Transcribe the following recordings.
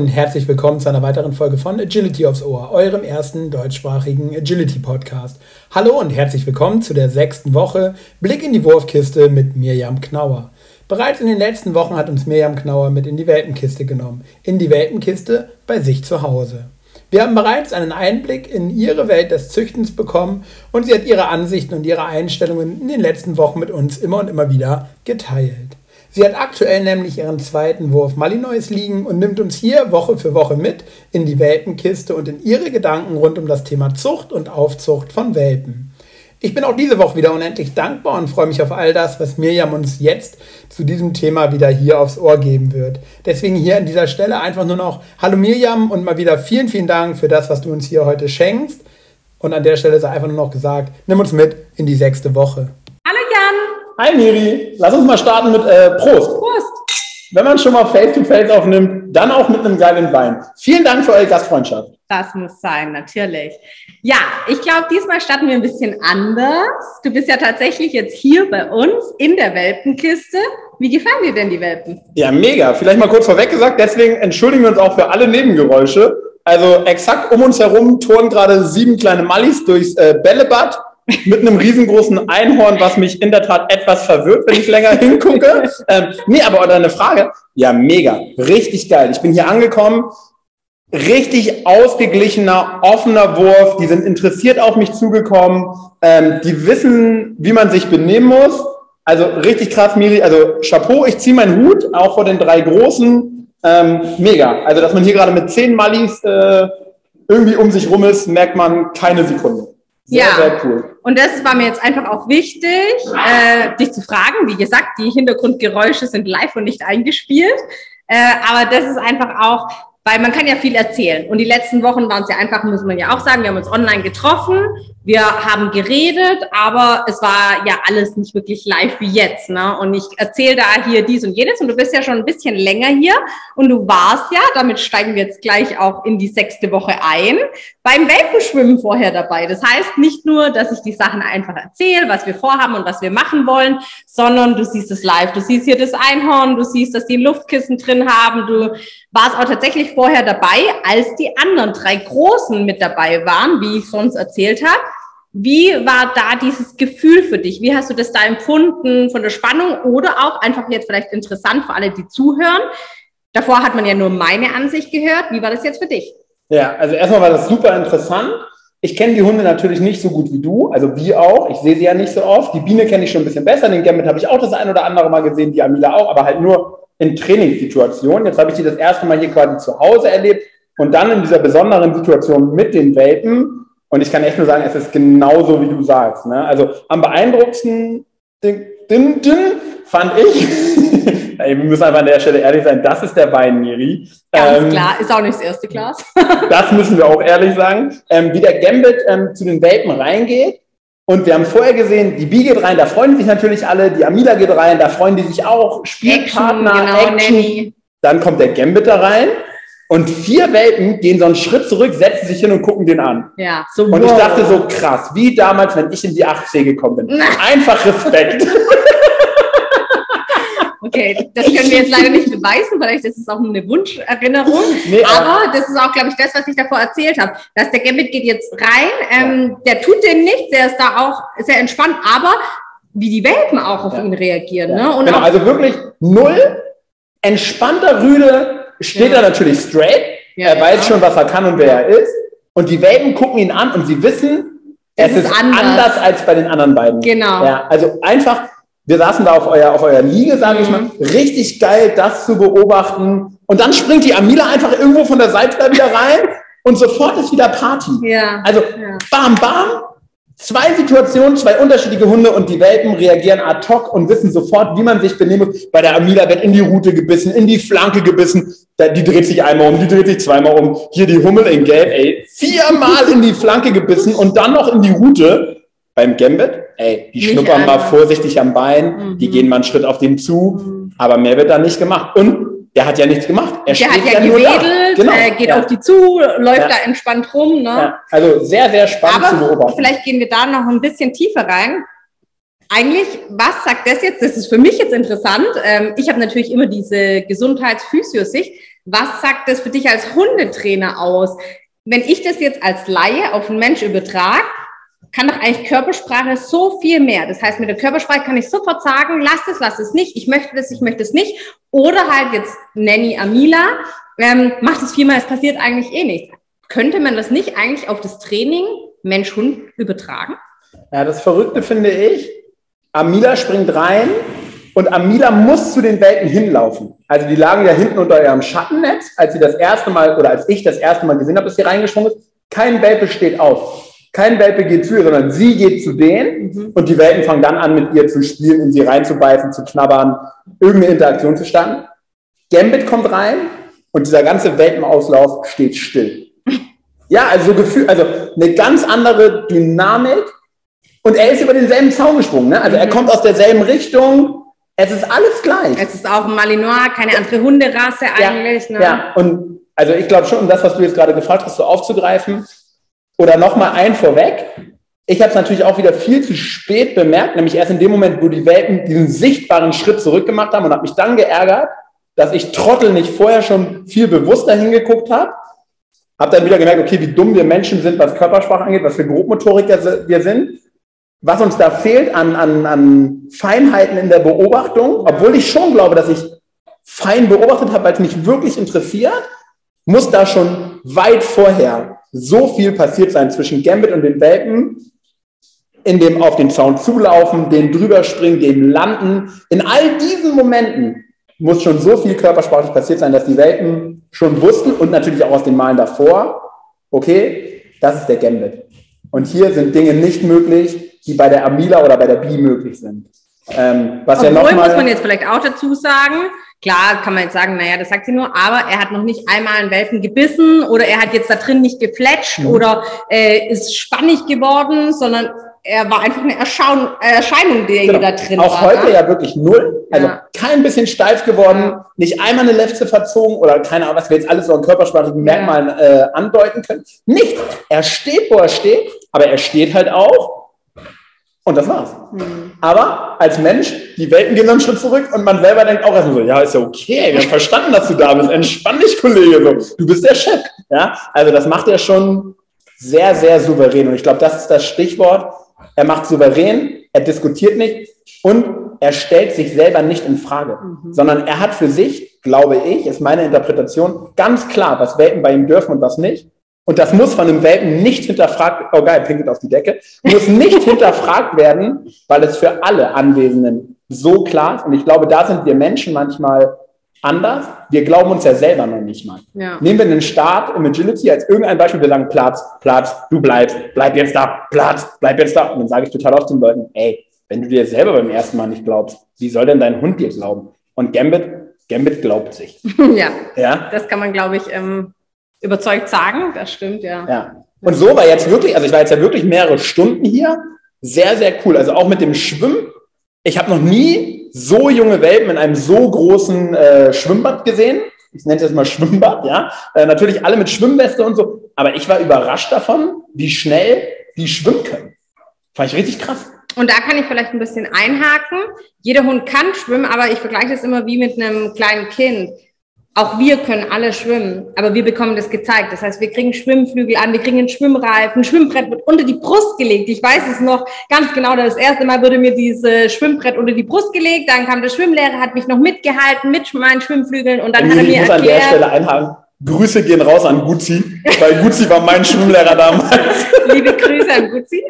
Und herzlich willkommen zu einer weiteren Folge von Agility aufs Ohr, eurem ersten deutschsprachigen Agility-Podcast. Hallo und herzlich willkommen zu der sechsten Woche Blick in die Wurfkiste mit Mirjam Knauer. Bereits in den letzten Wochen hat uns Mirjam Knauer mit in die Welpenkiste genommen. In die Welpenkiste bei sich zu Hause. Wir haben bereits einen Einblick in ihre Welt des Züchtens bekommen und sie hat ihre Ansichten und ihre Einstellungen in den letzten Wochen mit uns immer und immer wieder geteilt. Sie hat aktuell nämlich ihren zweiten Wurf Malinois liegen und nimmt uns hier Woche für Woche mit in die Welpenkiste und in ihre Gedanken rund um das Thema Zucht und Aufzucht von Welpen. Ich bin auch diese Woche wieder unendlich dankbar und freue mich auf all das, was Mirjam uns jetzt zu diesem Thema wieder hier aufs Ohr geben wird. Deswegen hier an dieser Stelle einfach nur noch Hallo Mirjam und mal wieder vielen, vielen Dank für das, was du uns hier heute schenkst. Und an der Stelle sei einfach nur noch gesagt, nimm uns mit in die sechste Woche. Hi Miri, lass uns mal starten mit äh, Prost. Prost. Wenn man schon mal Face-to-Face -face aufnimmt, dann auch mit einem geilen Wein. Vielen Dank für eure Gastfreundschaft. Das muss sein, natürlich. Ja, ich glaube, diesmal starten wir ein bisschen anders. Du bist ja tatsächlich jetzt hier bei uns in der Welpenkiste. Wie gefallen dir denn die Welpen? Ja, mega. Vielleicht mal kurz vorweg gesagt, deswegen entschuldigen wir uns auch für alle Nebengeräusche. Also exakt um uns herum touren gerade sieben kleine Mallis durchs äh, Bällebad mit einem riesengroßen Einhorn, was mich in der Tat etwas verwirrt, wenn ich länger hingucke. Ähm, nee, aber deine Frage, ja, mega, richtig geil. Ich bin hier angekommen, richtig ausgeglichener, offener Wurf. Die sind interessiert auf mich zugekommen. Ähm, die wissen, wie man sich benehmen muss. Also richtig krass, Miri. Also Chapeau, ich ziehe meinen Hut, auch vor den drei Großen. Ähm, mega. Also, dass man hier gerade mit zehn Mallis äh, irgendwie um sich rum ist, merkt man keine Sekunde. Sehr, ja. sehr cool. Und das war mir jetzt einfach auch wichtig, äh, dich zu fragen. Wie gesagt, die Hintergrundgeräusche sind live und nicht eingespielt. Äh, aber das ist einfach auch, weil man kann ja viel erzählen. Und die letzten Wochen waren es ja einfach, muss man ja auch sagen, wir haben uns online getroffen, wir haben geredet, aber es war ja alles nicht wirklich live wie jetzt. Ne? Und ich erzähle da hier dies und jenes und du bist ja schon ein bisschen länger hier und du warst ja, damit steigen wir jetzt gleich auch in die sechste Woche ein, beim Welpenschwimmen vorher dabei. Das heißt nicht nur, dass ich die Sachen einfach erzähle, was wir vorhaben und was wir machen wollen, sondern du siehst es live. Du siehst hier das Einhorn, du siehst, dass die Luftkissen drin haben. Du warst auch tatsächlich vorher dabei, als die anderen drei Großen mit dabei waren, wie ich sonst erzählt habe. Wie war da dieses Gefühl für dich? Wie hast du das da empfunden von der Spannung oder auch einfach jetzt vielleicht interessant für alle, die zuhören? Davor hat man ja nur meine Ansicht gehört. Wie war das jetzt für dich? Ja, also erstmal war das super interessant. Ich kenne die Hunde natürlich nicht so gut wie du, also wie auch. Ich sehe sie ja nicht so oft. Die Biene kenne ich schon ein bisschen besser. Den Gambit habe ich auch das ein oder andere Mal gesehen, die Amila auch, aber halt nur in Trainingssituationen. Jetzt habe ich die das erste Mal hier quasi zu Hause erlebt und dann in dieser besonderen Situation mit den Welpen und ich kann echt nur sagen, es ist genauso, wie du sagst. Ne? Also am beeindruckendsten din, din, din, fand ich, wir müssen einfach an der Stelle ehrlich sein, das ist der Wein, Miri. Ganz ähm, klar, ist auch nicht das erste Glas. das müssen wir auch ehrlich sagen. Ähm, wie der Gambit ähm, zu den Welpen reingeht. Und wir haben vorher gesehen, die Bi geht rein, da freuen sich natürlich alle, die Amila geht rein, da freuen die sich auch, Spielpartner, Action, genau, Action. Nanny. Dann kommt der Gambit da rein und vier Welpen gehen so einen Schritt zurück, setzen sich hin und gucken den an. Ja, so Und ich dachte so krass, wie damals, wenn ich in die 8C gekommen bin. Einfach Respekt. Okay, das können wir jetzt leider nicht beweisen, vielleicht ist es auch eine Wunscherinnerung. Nee, aber das ist auch, glaube ich, das, was ich davor erzählt habe. Dass der Gambit geht jetzt rein, ähm, ja. der tut dem nichts, der ist da auch sehr entspannt, aber wie die Welpen auch auf ja. ihn reagieren. Ja. Ne? Und genau, also wirklich null entspannter Rüde, steht er natürlich straight. er weiß schon, was er kann und wer er ist. Und die Welpen gucken ihn an und sie wissen, es, es ist, anders. anders. als bei den anderen beiden. Genau. Ja, also einfach, wir saßen da auf euer, auf eurer Liege, sage mhm. ich mal, richtig geil, das zu beobachten. Und dann springt die Amila einfach irgendwo von der Seite da wieder rein und sofort ist wieder Party. Ja. Also ja. bam, bam, Zwei Situationen, zwei unterschiedliche Hunde und die Welpen reagieren ad hoc und wissen sofort, wie man sich benehmen muss. Bei der Amila wird in die Rute gebissen, in die Flanke gebissen. Die dreht sich einmal um, die dreht sich zweimal um. Hier die Hummel in Gelb, ey, viermal in die Flanke gebissen und dann noch in die Rute. Beim Gambit, ey, die nicht schnuppern einmal. mal vorsichtig am Bein, mhm. die gehen mal einen Schritt auf den zu, mhm. aber mehr wird da nicht gemacht. Und der hat ja nichts gemacht. Er der hat ja, ja gewedelt, genau. äh, geht ja. auf die zu, läuft ja. da entspannt rum. Ne? Also sehr, sehr spannend Aber zu beobachten. Vielleicht gehen wir da noch ein bisschen tiefer rein. Eigentlich, was sagt das jetzt? Das ist für mich jetzt interessant. Ähm, ich habe natürlich immer diese Gesundheits-Physio-Sicht. Was sagt das für dich als Hundetrainer aus? Wenn ich das jetzt als Laie auf einen Mensch übertrage, kann doch eigentlich Körpersprache so viel mehr. Das heißt, mit der Körpersprache kann ich sofort sagen, lass es, lass es nicht, ich möchte das, ich möchte es nicht. Oder halt jetzt Nanny Amila, ähm, macht es viermal, es passiert eigentlich eh nichts. Könnte man das nicht eigentlich auf das Training Mensch-Hund übertragen? Ja, das Verrückte finde ich, Amila springt rein und Amila muss zu den Welten hinlaufen. Also die lagen ja hinten unter ihrem Schattennetz, als sie das erste Mal oder als ich das erste Mal gesehen habe, dass sie reingesprungen ist. Kein Welpe steht auf. Kein Welpe geht zu ihr, sondern sie geht zu denen mhm. und die Welpen fangen dann an, mit ihr zu spielen, in sie reinzubeißen, zu knabbern, irgendeine Interaktion zu starten. Gambit kommt rein und dieser ganze Welpenauslauf steht still. Ja, also so Gefühl, also eine ganz andere Dynamik. Und er ist über denselben Zaun gesprungen. Ne? Also er mhm. kommt aus derselben Richtung. Es ist alles gleich. Es ist auch ein Malinois, keine andere Hunderasse eigentlich. Ja, ne? ja. und also ich glaube schon, um das, was du jetzt gerade gefragt hast, so aufzugreifen, oder nochmal ein vorweg. Ich habe es natürlich auch wieder viel zu spät bemerkt, nämlich erst in dem Moment, wo die Welpen diesen sichtbaren Schritt zurückgemacht haben und habe mich dann geärgert, dass ich Trottel nicht vorher schon viel bewusster hingeguckt habe. Habe dann wieder gemerkt, okay, wie dumm wir Menschen sind, was Körpersprache angeht, was für Grobmotoriker wir sind, was uns da fehlt an, an, an Feinheiten in der Beobachtung, obwohl ich schon glaube, dass ich fein beobachtet habe, weil es mich wirklich interessiert, muss da schon weit vorher so viel passiert sein zwischen Gambit und den Welpen, in dem auf den Zaun zulaufen, den drüber springen, dem landen. In all diesen Momenten muss schon so viel körpersprachlich passiert sein, dass die Welpen schon wussten und natürlich auch aus den Malen davor, okay, das ist der Gambit. Und hier sind Dinge nicht möglich, die bei der Amila oder bei der Bi möglich sind. Ähm, was Obwohl, ja noch mal, muss man jetzt vielleicht auch dazu sagen, Klar kann man jetzt sagen, naja, das sagt sie nur, aber er hat noch nicht einmal einen Welpen gebissen oder er hat jetzt da drin nicht gefletscht mhm. oder äh, ist spannig geworden, sondern er war einfach eine Erscheinung, Erscheinung die genau. da drin Auch war. Auch heute ne? ja wirklich null. Also ja. kein bisschen steif geworden, ja. nicht einmal eine Lefze verzogen oder keine Ahnung, was wir jetzt alles so an körpersprachlichen Merkmalen äh, andeuten können. Nicht. Er steht, wo er steht, aber er steht halt auch und das war's. Mhm. Aber als Mensch, die Welten gehen dann einen Schritt zurück und man selber denkt auch erstmal so, ja, ist ja okay, wir haben verstanden, dass du da bist. Entspann dich, Kollege. So, du bist der Chef. Ja, also das macht er schon sehr, sehr souverän. Und ich glaube, das ist das Stichwort. Er macht souverän, er diskutiert nicht und er stellt sich selber nicht in Frage, mhm. sondern er hat für sich, glaube ich, ist meine Interpretation, ganz klar, was Welten bei ihm dürfen und was nicht. Und das muss von einem Welpen nicht hinterfragt, oh geil, pinkelt auf die Decke, muss nicht hinterfragt werden, weil es für alle Anwesenden so klar ist. Und ich glaube, da sind wir Menschen manchmal anders. Wir glauben uns ja selber noch nicht mal. Ja. Nehmen wir einen Start im Agility als irgendein Beispiel, wir sagen Platz, Platz, du bleibst, bleib jetzt da, Platz, bleib jetzt da. Und dann sage ich total oft den Leuten, ey, wenn du dir selber beim ersten Mal nicht glaubst, wie soll denn dein Hund dir glauben? Und Gambit, Gambit glaubt sich. ja, ja, das kann man, glaube ich, ähm, überzeugt sagen, das stimmt, ja. Ja. Und so war jetzt wirklich, also ich war jetzt ja wirklich mehrere Stunden hier. Sehr, sehr cool. Also auch mit dem Schwimmen. Ich habe noch nie so junge Welpen in einem so großen äh, Schwimmbad gesehen. Ich nenne es jetzt mal Schwimmbad, ja. Äh, natürlich alle mit Schwimmweste und so. Aber ich war überrascht davon, wie schnell die schwimmen können. Fand ich richtig krass. Und da kann ich vielleicht ein bisschen einhaken. Jeder Hund kann schwimmen, aber ich vergleiche das immer wie mit einem kleinen Kind auch wir können alle schwimmen, aber wir bekommen das gezeigt. Das heißt, wir kriegen Schwimmflügel an, wir kriegen einen Schwimmreifen, ein Schwimmbrett wird unter die Brust gelegt. Ich weiß es noch ganz genau. Das erste Mal wurde mir dieses Schwimmbrett unter die Brust gelegt. Dann kam der Schwimmlehrer, hat mich noch mitgehalten mit meinen Schwimmflügeln und dann und hat er mir ich muss erklärt, an der Stelle einhaken. Grüße gehen raus an Guzzi, weil Guzzi war mein Schwimmlehrer damals. Liebe Grüße an Guzzi.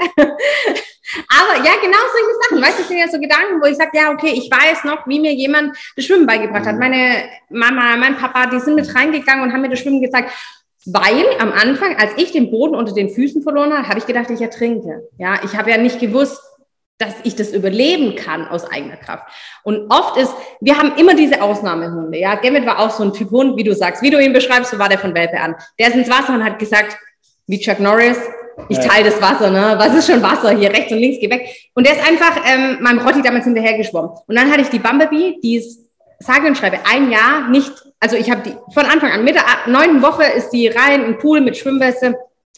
Aber ja, genau solche Sachen. Weißt du, das sind ja so Gedanken, wo ich sage, ja, okay, ich weiß noch, wie mir jemand das Schwimmen beigebracht hat. Mhm. Meine Mama, mein Papa, die sind mit reingegangen und haben mir das Schwimmen gezeigt. Weil am Anfang, als ich den Boden unter den Füßen verloren habe, habe ich gedacht, ich ertrinke. Ja, ich habe ja nicht gewusst, dass ich das überleben kann aus eigener Kraft. Und oft ist, wir haben immer diese Ausnahmehunde. Ja, Gemmet war auch so ein Typ Hund, wie du sagst, wie du ihn beschreibst, so war der von Welpe an. Der ist ins Wasser und hat gesagt, wie Chuck Norris, ich teile das Wasser, ne? Was ist schon Wasser? Hier rechts und links, geh weg. Und der ist einfach ähm, meinem Rotti damals hinterhergeschwommen. Und dann hatte ich die Bumblebee, die ist, sage und schreibe, ein Jahr nicht, also ich habe die von Anfang an, mit der neunten Woche ist die rein im Pool mit Schwimmweste.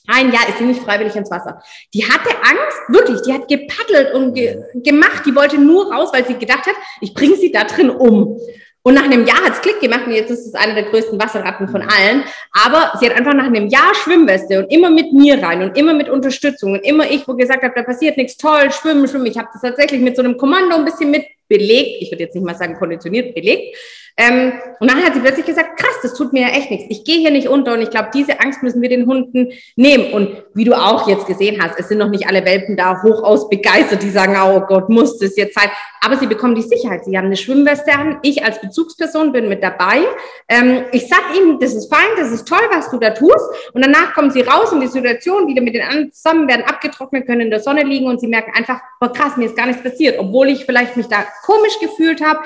Ein Jahr ist sie nicht freiwillig ins Wasser. Die hatte Angst, wirklich, die hat gepaddelt und ge gemacht, die wollte nur raus, weil sie gedacht hat, ich bringe sie da drin um. Und nach einem Jahr hat es Klick gemacht und jetzt ist es eine der größten Wasserratten von allen. Aber sie hat einfach nach einem Jahr Schwimmweste und immer mit mir rein und immer mit Unterstützung und immer ich, wo gesagt habe, da passiert nichts, toll, schwimmen, schwimmen. Ich habe das tatsächlich mit so einem Kommando ein bisschen mit belegt. Ich würde jetzt nicht mal sagen konditioniert, belegt. Ähm, und dann hat sie plötzlich gesagt, krass, das tut mir ja echt nichts. Ich gehe hier nicht unter und ich glaube, diese Angst müssen wir den Hunden nehmen. Und wie du auch jetzt gesehen hast, es sind noch nicht alle Welpen da hochaus begeistert, die sagen, oh Gott, muss das jetzt sein. Aber sie bekommen die Sicherheit. Sie haben eine Schwimmweste an. Ich als Bezugsperson bin mit dabei. Ähm, ich sag ihnen, das ist fein, das ist toll, was du da tust. Und danach kommen sie raus in die Situation, wieder mit den anderen zusammen, werden abgetrocknet, können in der Sonne liegen und sie merken einfach, boah krass, mir ist gar nichts passiert, obwohl ich vielleicht mich da komisch gefühlt habe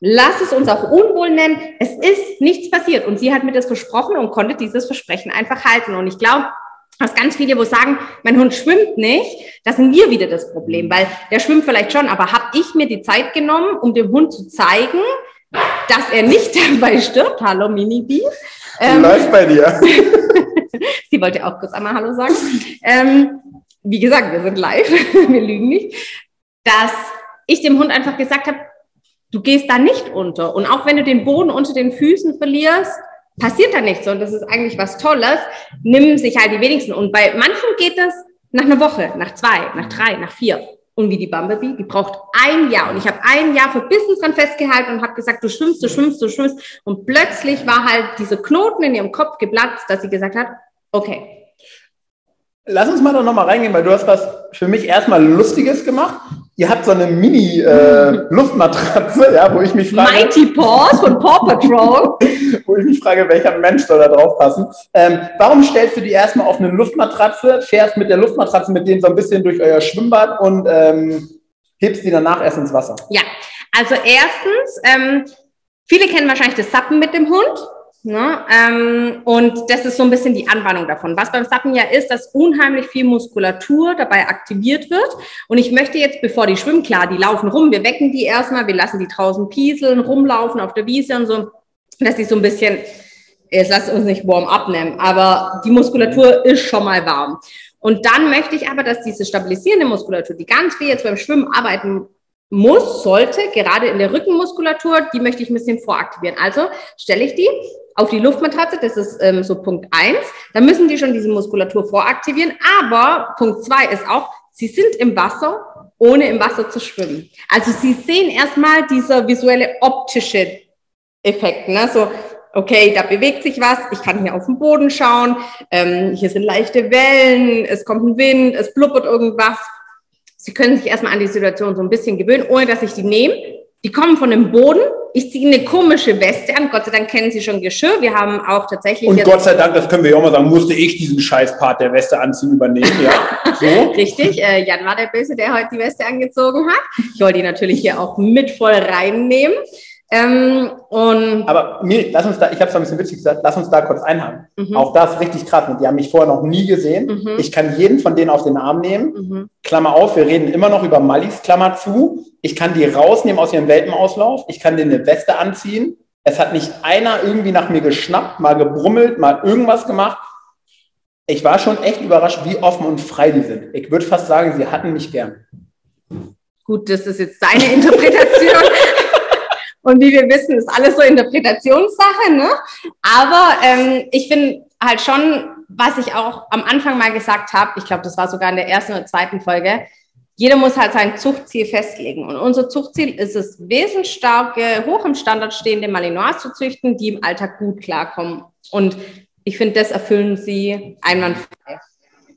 Lass es uns auch Unwohl nennen. Es ist nichts passiert. Und sie hat mir das versprochen und konnte dieses Versprechen einfach halten. Und ich glaube, dass ganz viele, wo sagen, mein Hund schwimmt nicht, das sind wir wieder das Problem, weil der schwimmt vielleicht schon, aber habe ich mir die Zeit genommen, um dem Hund zu zeigen, dass er nicht dabei stirbt. Hallo Minibi. Ähm, Läuft bei dir. sie wollte auch kurz einmal Hallo sagen. Ähm, wie gesagt, wir sind live, wir lügen nicht. Dass ich dem Hund einfach gesagt habe, du gehst da nicht unter. Und auch wenn du den Boden unter den Füßen verlierst, passiert da nichts. Und das ist eigentlich was Tolles. Nimm sich halt die wenigsten. Und bei manchen geht das nach einer Woche, nach zwei, nach drei, nach vier. Und wie die Bumblebee, die braucht ein Jahr. Und ich habe ein Jahr verbissen dran festgehalten und habe gesagt, du schwimmst, du schwimmst, du schwimmst. Und plötzlich war halt dieser Knoten in ihrem Kopf geplatzt, dass sie gesagt hat, okay. Lass uns mal da nochmal reingehen, weil du hast was für mich erstmal Lustiges gemacht ihr habt so eine Mini-Luftmatratze, äh, ja, wo ich mich frage. Mighty Paws von Paw Patrol. wo ich mich frage, welcher Mensch soll da drauf passen. Ähm, warum stellst du die erstmal auf eine Luftmatratze, fährst mit der Luftmatratze mit denen so ein bisschen durch euer Schwimmbad und ähm, hebst die danach erst ins Wasser? Ja, also erstens, ähm, viele kennen wahrscheinlich das Sappen mit dem Hund. Ne? Ähm, und das ist so ein bisschen die Anwandlung davon. Was beim Sappen ja ist, dass unheimlich viel Muskulatur dabei aktiviert wird. Und ich möchte jetzt, bevor die schwimmen, klar, die laufen rum, wir wecken die erstmal, wir lassen die draußen pieseln, rumlaufen auf der Wiese und so, dass die so ein bisschen, jetzt lasst uns nicht warm abnehmen, aber die Muskulatur ist schon mal warm. Und dann möchte ich aber, dass diese stabilisierende Muskulatur, die ganz viel jetzt beim Schwimmen arbeiten muss, sollte, gerade in der Rückenmuskulatur, die möchte ich ein bisschen voraktivieren. Also stelle ich die auf die Luftmatratze, das ist ähm, so Punkt eins. Da müssen die schon diese Muskulatur voraktivieren. Aber Punkt zwei ist auch, sie sind im Wasser, ohne im Wasser zu schwimmen. Also sie sehen erstmal dieser visuelle optische Effekt. Ne? So, okay, da bewegt sich was, ich kann hier auf den Boden schauen, ähm, hier sind leichte Wellen, es kommt ein Wind, es blubbert irgendwas. Sie können sich erstmal an die Situation so ein bisschen gewöhnen, ohne dass ich die nehme. Die kommen von dem Boden. Ich ziehe eine komische Weste an. Gott sei Dank kennen sie schon Geschirr. Wir haben auch tatsächlich. Und Gott sei Dank, das können wir ja auch mal sagen, musste ich diesen Scheißpart der Weste anziehen übernehmen. Ja, so. Richtig. Äh, Jan war der Böse, der heute die Weste angezogen hat. Ich wollte die natürlich hier auch mit voll reinnehmen. Ähm, und Aber mir, lass uns da, ich habe es ein bisschen witzig gesagt, lass uns da kurz einhaken. Mhm. Auch das richtig krass. Die haben mich vorher noch nie gesehen. Mhm. Ich kann jeden von denen auf den Arm nehmen. Mhm. Klammer auf, wir reden immer noch über Mallis, Klammer zu. Ich kann die rausnehmen aus ihrem Welpenauslauf. Ich kann denen eine Weste anziehen. Es hat nicht einer irgendwie nach mir geschnappt, mal gebrummelt, mal irgendwas gemacht. Ich war schon echt überrascht, wie offen und frei die sind. Ich würde fast sagen, sie hatten mich gern. Gut, das ist jetzt deine Interpretation. Und wie wir wissen, ist alles so Interpretationssache. Ne? Aber ähm, ich finde halt schon, was ich auch am Anfang mal gesagt habe, ich glaube, das war sogar in der ersten oder zweiten Folge, jeder muss halt sein Zuchtziel festlegen. Und unser Zuchtziel ist es, wesensstarke, hoch im Standard stehende Malinois zu züchten, die im Alltag gut klarkommen. Und ich finde, das erfüllen sie einwandfrei.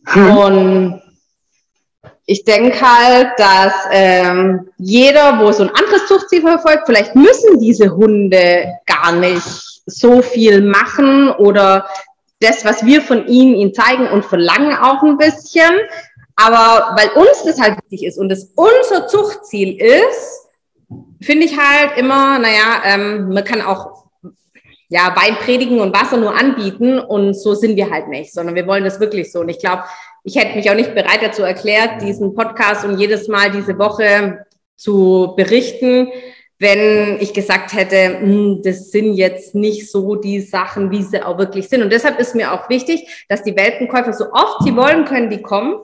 Hm. Und ich denke halt, dass ähm, jeder, wo so ein anderes Zuchtziel verfolgt, vielleicht müssen diese Hunde gar nicht so viel machen oder das, was wir von ihnen ihnen zeigen und verlangen auch ein bisschen. Aber weil uns das halt wichtig ist und es unser Zuchtziel ist, finde ich halt immer, naja, ähm, man kann auch ja, Wein predigen und Wasser nur anbieten und so sind wir halt nicht, sondern wir wollen das wirklich so. Und ich glaube, ich hätte mich auch nicht bereit dazu erklärt, diesen Podcast und jedes Mal diese Woche zu berichten, wenn ich gesagt hätte, hm, das sind jetzt nicht so die Sachen, wie sie auch wirklich sind. Und deshalb ist mir auch wichtig, dass die Welpenkäufer so oft sie wollen, können die kommen.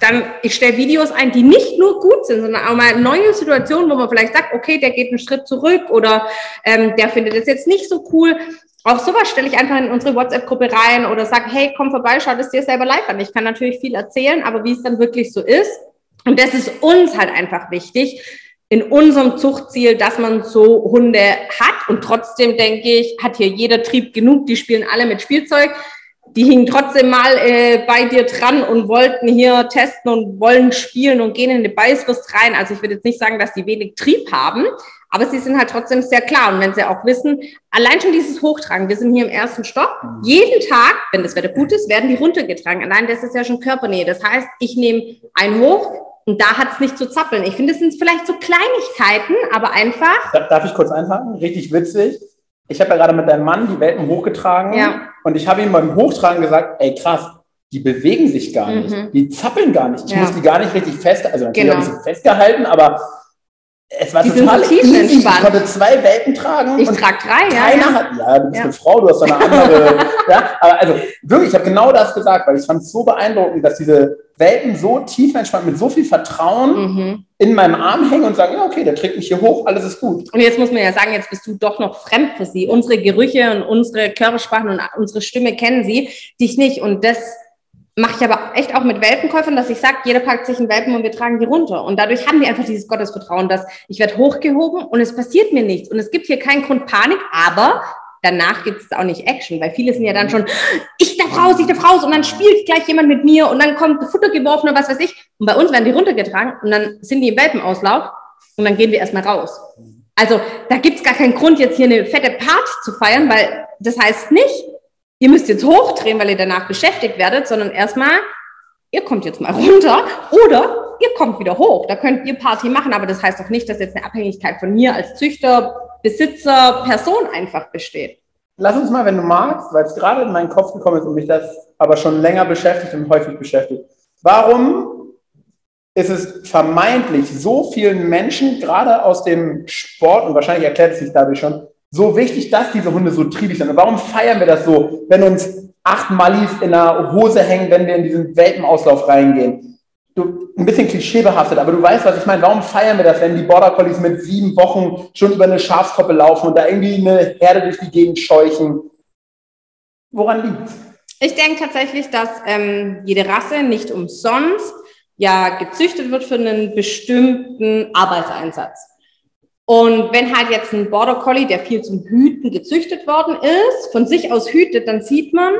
dann, ich stelle Videos ein, die nicht nur gut sind, sondern auch mal neue Situationen, wo man vielleicht sagt, okay, der geht einen Schritt zurück oder ähm, der findet es jetzt nicht so cool. Auch sowas stelle ich einfach in unsere WhatsApp-Gruppe rein oder sage, hey, komm vorbei, schau das dir selber live an. Ich kann natürlich viel erzählen, aber wie es dann wirklich so ist, und das ist uns halt einfach wichtig, in unserem Zuchtziel, dass man so Hunde hat. Und trotzdem denke ich, hat hier jeder Trieb genug, die spielen alle mit Spielzeug die hingen trotzdem mal äh, bei dir dran und wollten hier testen und wollen spielen und gehen in die Beißwurst rein. Also ich würde jetzt nicht sagen, dass die wenig Trieb haben, aber sie sind halt trotzdem sehr klar. Und wenn sie auch wissen, allein schon dieses Hochtragen, wir sind hier im ersten Stock, mhm. jeden Tag, wenn das Wetter gut ist, werden die runtergetragen. Allein das ist ja schon Körpernähe. Das heißt, ich nehme einen hoch, und da hat es nicht zu zappeln. Ich finde, es sind vielleicht so Kleinigkeiten, aber einfach. Darf ich kurz einhaken? Richtig witzig ich habe ja gerade mit deinem Mann die Welpen hochgetragen ja. und ich habe ihm beim Hochtragen gesagt, ey krass, die bewegen sich gar nicht, mhm. die zappeln gar nicht. Ich ja. muss die gar nicht richtig fest, also natürlich genau. habe ich sie festgehalten, aber es war die total so easy. Ich konnte zwei Welpen tragen. Ich trage drei, ja. Keiner hat, ja, du bist ja. eine Frau, du hast eine andere. ja, aber also wirklich, ich habe genau das gesagt, weil ich fand es so beeindruckend, dass diese Welpen so tief entspannt, mit so viel Vertrauen mhm. in meinem Arm hängen und sagen, ja, okay, der trägt mich hier hoch, alles ist gut. Und jetzt muss man ja sagen, jetzt bist du doch noch fremd für sie. Unsere Gerüche und unsere Körpersprachen und unsere Stimme kennen sie, dich nicht. Und das mache ich aber echt auch mit Welpenkäufern, dass ich sage, jeder packt sich einen Welpen und wir tragen die runter. Und dadurch haben die einfach dieses Gottesvertrauen, dass ich werde hochgehoben und es passiert mir nichts. Und es gibt hier keinen Grund Panik, aber danach gibt es auch nicht Action, weil viele sind ja dann schon, ich darf raus, ich darf raus und dann spielt gleich jemand mit mir und dann kommt Futter geworfen oder was weiß ich. Und bei uns werden die runtergetragen und dann sind die im Welpenauslauf und dann gehen wir erstmal raus. Also da gibt es gar keinen Grund, jetzt hier eine fette Party zu feiern, weil das heißt nicht, ihr müsst jetzt hochdrehen, weil ihr danach beschäftigt werdet, sondern erstmal, ihr kommt jetzt mal runter oder ihr kommt wieder hoch. Da könnt ihr Party machen, aber das heißt doch nicht, dass jetzt eine Abhängigkeit von mir als Züchter, Besitzer, Person einfach besteht. Lass uns mal, wenn du magst, weil es gerade in meinen Kopf gekommen ist und mich das aber schon länger beschäftigt und häufig beschäftigt. Warum ist es vermeintlich so vielen Menschen, gerade aus dem Sport, und wahrscheinlich erklärt es sich dadurch schon, so wichtig, dass diese Hunde so triebig sind. Und warum feiern wir das so, wenn uns acht Mallis in der Hose hängen, wenn wir in diesen Welpenauslauf reingehen? Du, ein bisschen klischeebehaftet, aber du weißt, was ich meine. Warum feiern wir das, wenn die Border Collies mit sieben Wochen schon über eine Schafskoppe laufen und da irgendwie eine Herde durch die Gegend scheuchen? Woran liegt's? Ich denke tatsächlich, dass ähm, jede Rasse nicht umsonst ja gezüchtet wird für einen bestimmten Arbeitseinsatz. Und wenn halt jetzt ein Border Collie, der viel zum Hüten gezüchtet worden ist, von sich aus hütet, dann sieht man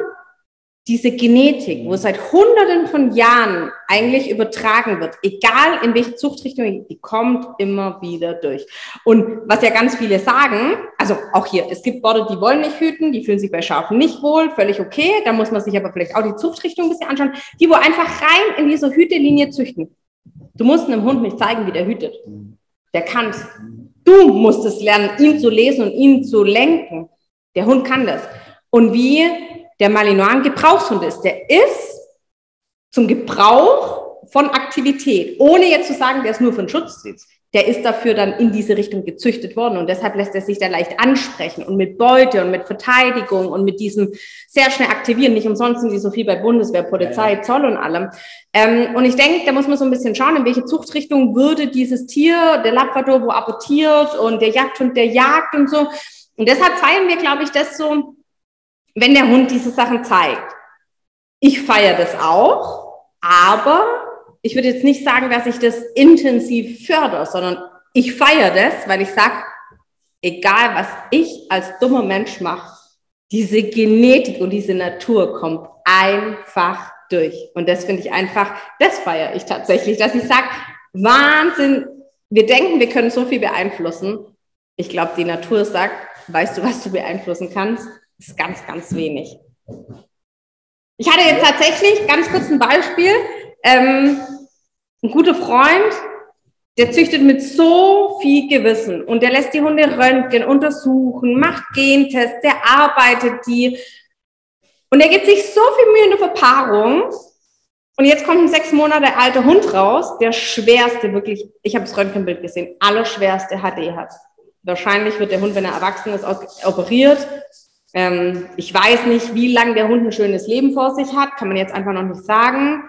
diese Genetik, wo seit Hunderten von Jahren eigentlich übertragen wird, egal in welche Zuchtrichtung, die kommt immer wieder durch. Und was ja ganz viele sagen, also auch hier, es gibt Border, die wollen nicht hüten, die fühlen sich bei Schafen nicht wohl, völlig okay, da muss man sich aber vielleicht auch die Zuchtrichtung ein bisschen anschauen, die wo einfach rein in diese Hütelinie züchten. Du musst einem Hund nicht zeigen, wie der hütet. Der kann's. Du musst es lernen, ihn zu lesen und ihn zu lenken. Der Hund kann das. Und wie der Malinois ein Gebrauchshund ist, der ist zum Gebrauch von Aktivität, ohne jetzt zu sagen, der ist nur von Schutz der ist dafür dann in diese Richtung gezüchtet worden und deshalb lässt er sich da leicht ansprechen und mit Beute und mit Verteidigung und mit diesem sehr schnell aktivieren. Nicht umsonst sind die so viel bei Bundeswehr, Polizei, ja, Zoll und allem. Ähm, und ich denke, da muss man so ein bisschen schauen, in welche Zuchtrichtung würde dieses Tier, der Labrador, wo apportiert und der Jagdhund, der jagt und so. Und deshalb feiern wir, glaube ich, das so, wenn der Hund diese Sachen zeigt. Ich feiere das auch, aber ich würde jetzt nicht sagen, dass ich das intensiv fördere, sondern ich feiere das, weil ich sage, egal was ich als dummer Mensch mache, diese Genetik und diese Natur kommt einfach durch. Und das finde ich einfach, das feiere ich tatsächlich, dass ich sage, Wahnsinn, wir denken, wir können so viel beeinflussen. Ich glaube, die Natur sagt, weißt du, was du beeinflussen kannst? Das ist ganz, ganz wenig. Ich hatte jetzt tatsächlich ganz kurz ein Beispiel. Ähm, ein guter Freund, der züchtet mit so viel Gewissen und der lässt die Hunde röntgen, untersuchen, macht Gentests, der arbeitet die und er gibt sich so viel Mühe in der Verpaarung. Und jetzt kommt ein sechs Monate alter Hund raus, der schwerste, wirklich, ich habe das Röntgenbild gesehen, allerschwerste HD hat. Wahrscheinlich wird der Hund, wenn er erwachsen ist, operiert. Ähm, ich weiß nicht, wie lange der Hund ein schönes Leben vor sich hat, kann man jetzt einfach noch nicht sagen.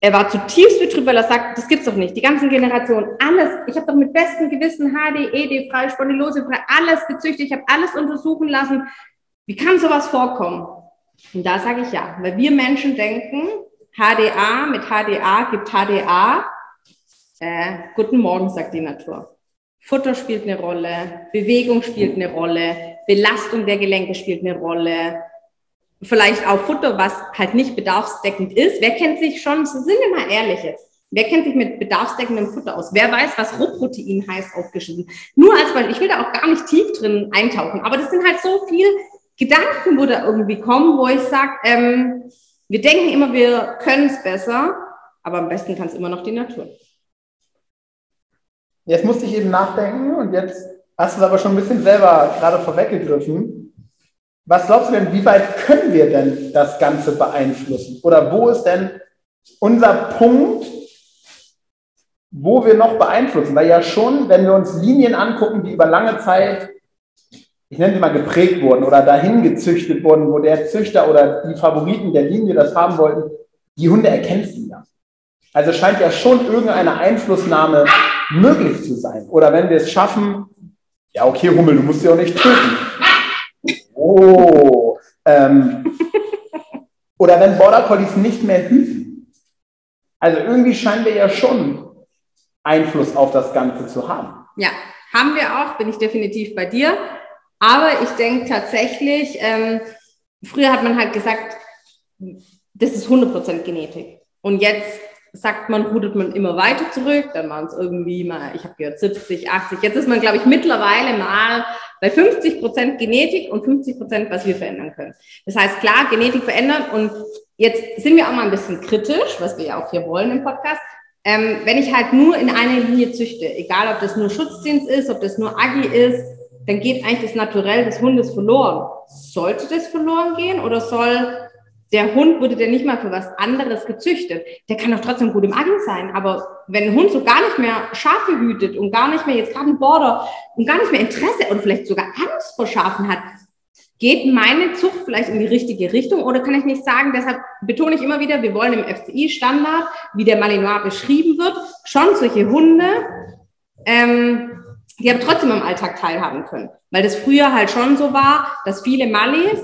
Er war zutiefst betrübt, weil er sagt, das gibt's doch nicht. Die ganzen Generationen, alles. Ich habe doch mit bestem Gewissen HD, ED frei, Spondylose frei, alles gezüchtet. Ich habe alles untersuchen lassen. Wie kann sowas vorkommen? Und da sage ich ja, weil wir Menschen denken, HDA mit HDA gibt HDA. Äh, guten Morgen, sagt die Natur. Futter spielt eine Rolle, Bewegung spielt eine Rolle, Belastung der Gelenke spielt eine Rolle, vielleicht auch Futter, was halt nicht bedarfsdeckend ist. Wer kennt sich schon, sind wir mal ehrlich jetzt, wer kennt sich mit bedarfsdeckendem Futter aus? Wer weiß, was Rohprotein heißt aufgeschrieben? Nur als Beispiel, ich will da auch gar nicht tief drin eintauchen, aber das sind halt so viele Gedanken, wo da irgendwie kommen, wo ich sage, ähm, wir denken immer, wir können es besser, aber am besten kann es immer noch die Natur. Jetzt musste ich eben nachdenken und jetzt hast du es aber schon ein bisschen selber gerade vorweggegriffen. Was glaubst du denn, wie weit können wir denn das Ganze beeinflussen? Oder wo ist denn unser Punkt, wo wir noch beeinflussen? Weil ja schon, wenn wir uns Linien angucken, die über lange Zeit, ich nenne sie mal geprägt wurden oder dahin gezüchtet wurden, wo der Züchter oder die Favoriten der Linie das haben wollten, die Hunde erkennst du ja. Also scheint ja schon irgendeine Einflussnahme möglich zu sein. Oder wenn wir es schaffen, ja, okay, Hummel, du musst sie auch nicht töten. Oh. Ähm, oder wenn Border Collies nicht mehr hüten. Also irgendwie scheinen wir ja schon Einfluss auf das Ganze zu haben. Ja, haben wir auch, bin ich definitiv bei dir. Aber ich denke tatsächlich, ähm, früher hat man halt gesagt, das ist 100% Genetik. Und jetzt sagt man, rudert man immer weiter zurück, dann waren es irgendwie mal, ich habe gehört 70, 80, jetzt ist man, glaube ich, mittlerweile mal bei 50 Prozent Genetik und 50 Prozent, was wir verändern können. Das heißt, klar, Genetik verändern und jetzt sind wir auch mal ein bisschen kritisch, was wir ja auch hier wollen im Podcast. Ähm, wenn ich halt nur in einer Linie züchte, egal ob das nur Schutzdienst ist, ob das nur Agi ist, dann geht eigentlich das Naturell des Hundes verloren. Sollte das verloren gehen oder soll der Hund wurde denn nicht mal für was anderes gezüchtet. Der kann doch trotzdem gut im Aggen sein. Aber wenn ein Hund so gar nicht mehr Schafe hütet und gar nicht mehr jetzt gerade ein Border und gar nicht mehr Interesse und vielleicht sogar Angst vor Schafen hat, geht meine Zucht vielleicht in die richtige Richtung oder kann ich nicht sagen, deshalb betone ich immer wieder, wir wollen im FCI-Standard, wie der Malinois beschrieben wird, schon solche Hunde, ähm, die aber trotzdem am Alltag teilhaben können. Weil das früher halt schon so war, dass viele Mallis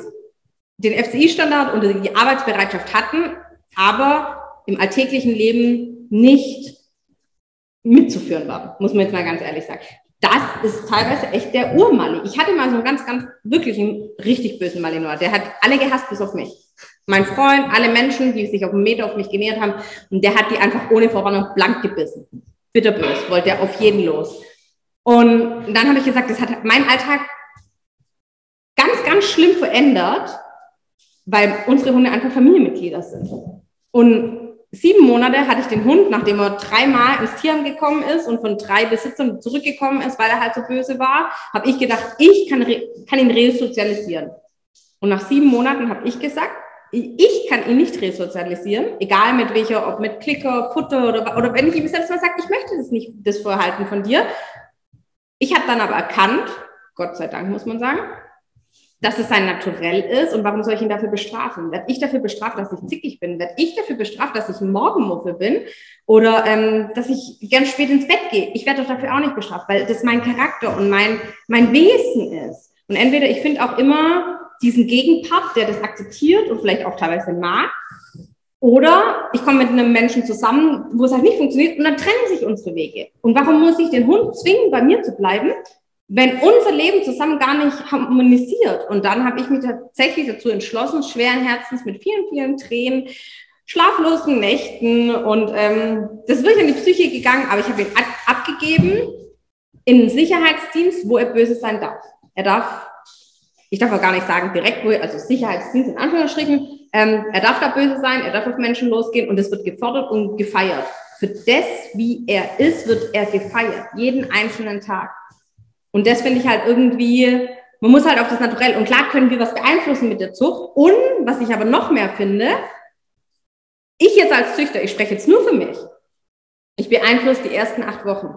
den FCI-Standard und die Arbeitsbereitschaft hatten, aber im alltäglichen Leben nicht mitzuführen war, muss man jetzt mal ganz ehrlich sagen. Das ist teilweise echt der Urmali. Ich hatte mal so einen ganz, ganz wirklich einen richtig bösen Malinois. Der hat alle gehasst bis auf mich. Mein Freund, alle Menschen, die sich auf einen Meter auf mich genähert haben, und der hat die einfach ohne Vorwarnung blank gebissen. Bitterbös, wollte er auf jeden los. Und dann habe ich gesagt, das hat mein Alltag ganz, ganz schlimm verändert, weil unsere Hunde einfach Familienmitglieder sind. Und sieben Monate hatte ich den Hund, nachdem er dreimal ins Tierheim gekommen ist und von drei Besitzern zurückgekommen ist, weil er halt so böse war, habe ich gedacht, ich kann, kann ihn resozialisieren. Und nach sieben Monaten habe ich gesagt, ich kann ihn nicht resozialisieren, egal mit welcher, ob mit Klicker, Futter oder, oder wenn ich ihm selbst mal sage, ich möchte das nicht, das Verhalten von dir. Ich habe dann aber erkannt, Gott sei Dank muss man sagen, dass es sein Naturell ist und warum soll ich ihn dafür bestrafen? Werd ich dafür bestraft, dass ich zickig bin? Werd ich dafür bestraft, dass ich ein Morgenmuffel bin? Oder ähm, dass ich gern spät ins Bett gehe? Ich werde doch dafür auch nicht bestraft, weil das mein Charakter und mein, mein Wesen ist. Und entweder ich finde auch immer diesen Gegenpart, der das akzeptiert und vielleicht auch teilweise mag, oder ich komme mit einem Menschen zusammen, wo es halt nicht funktioniert und dann trennen sich unsere Wege. Und warum muss ich den Hund zwingen, bei mir zu bleiben, wenn unser Leben zusammen gar nicht harmonisiert. Und dann habe ich mich tatsächlich dazu entschlossen, schweren Herzens mit vielen, vielen Tränen, schlaflosen Nächten und ähm, das ist wirklich in die Psyche gegangen, aber ich habe ihn ab abgegeben in einen Sicherheitsdienst, wo er böse sein darf. Er darf, ich darf auch gar nicht sagen direkt, wo er, also Sicherheitsdienst in Anführungsstrichen, ähm, er darf da böse sein, er darf auf Menschen losgehen und es wird gefordert und gefeiert. Für das, wie er ist, wird er gefeiert, jeden einzelnen Tag. Und das finde ich halt irgendwie, man muss halt auf das Naturell, und klar können wir was beeinflussen mit der Zucht. Und was ich aber noch mehr finde, ich jetzt als Züchter, ich spreche jetzt nur für mich, ich beeinflusse die ersten acht Wochen.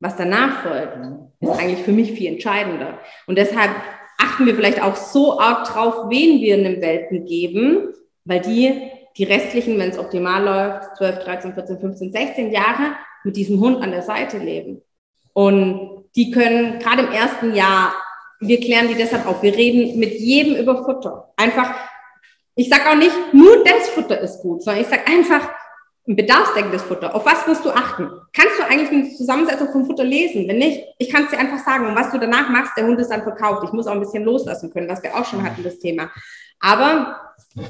Was danach folgt, ist eigentlich für mich viel entscheidender. Und deshalb achten wir vielleicht auch so arg drauf, wen wir einem Welpen geben, weil die die restlichen, wenn es optimal läuft, 12, 13, 14, 15, 16 Jahre mit diesem Hund an der Seite leben. Und die können gerade im ersten Jahr, wir klären die deshalb auf, wir reden mit jedem über Futter. Einfach, ich sage auch nicht, nur das Futter ist gut, sondern ich sage einfach, ein bedarfsdeckendes Futter. Auf was musst du achten? Kannst du eigentlich eine Zusammensetzung vom Futter lesen? Wenn nicht, ich kann es dir einfach sagen. Und was du danach machst, der Hund ist dann verkauft. Ich muss auch ein bisschen loslassen können, was wir auch schon hatten, das Thema. Aber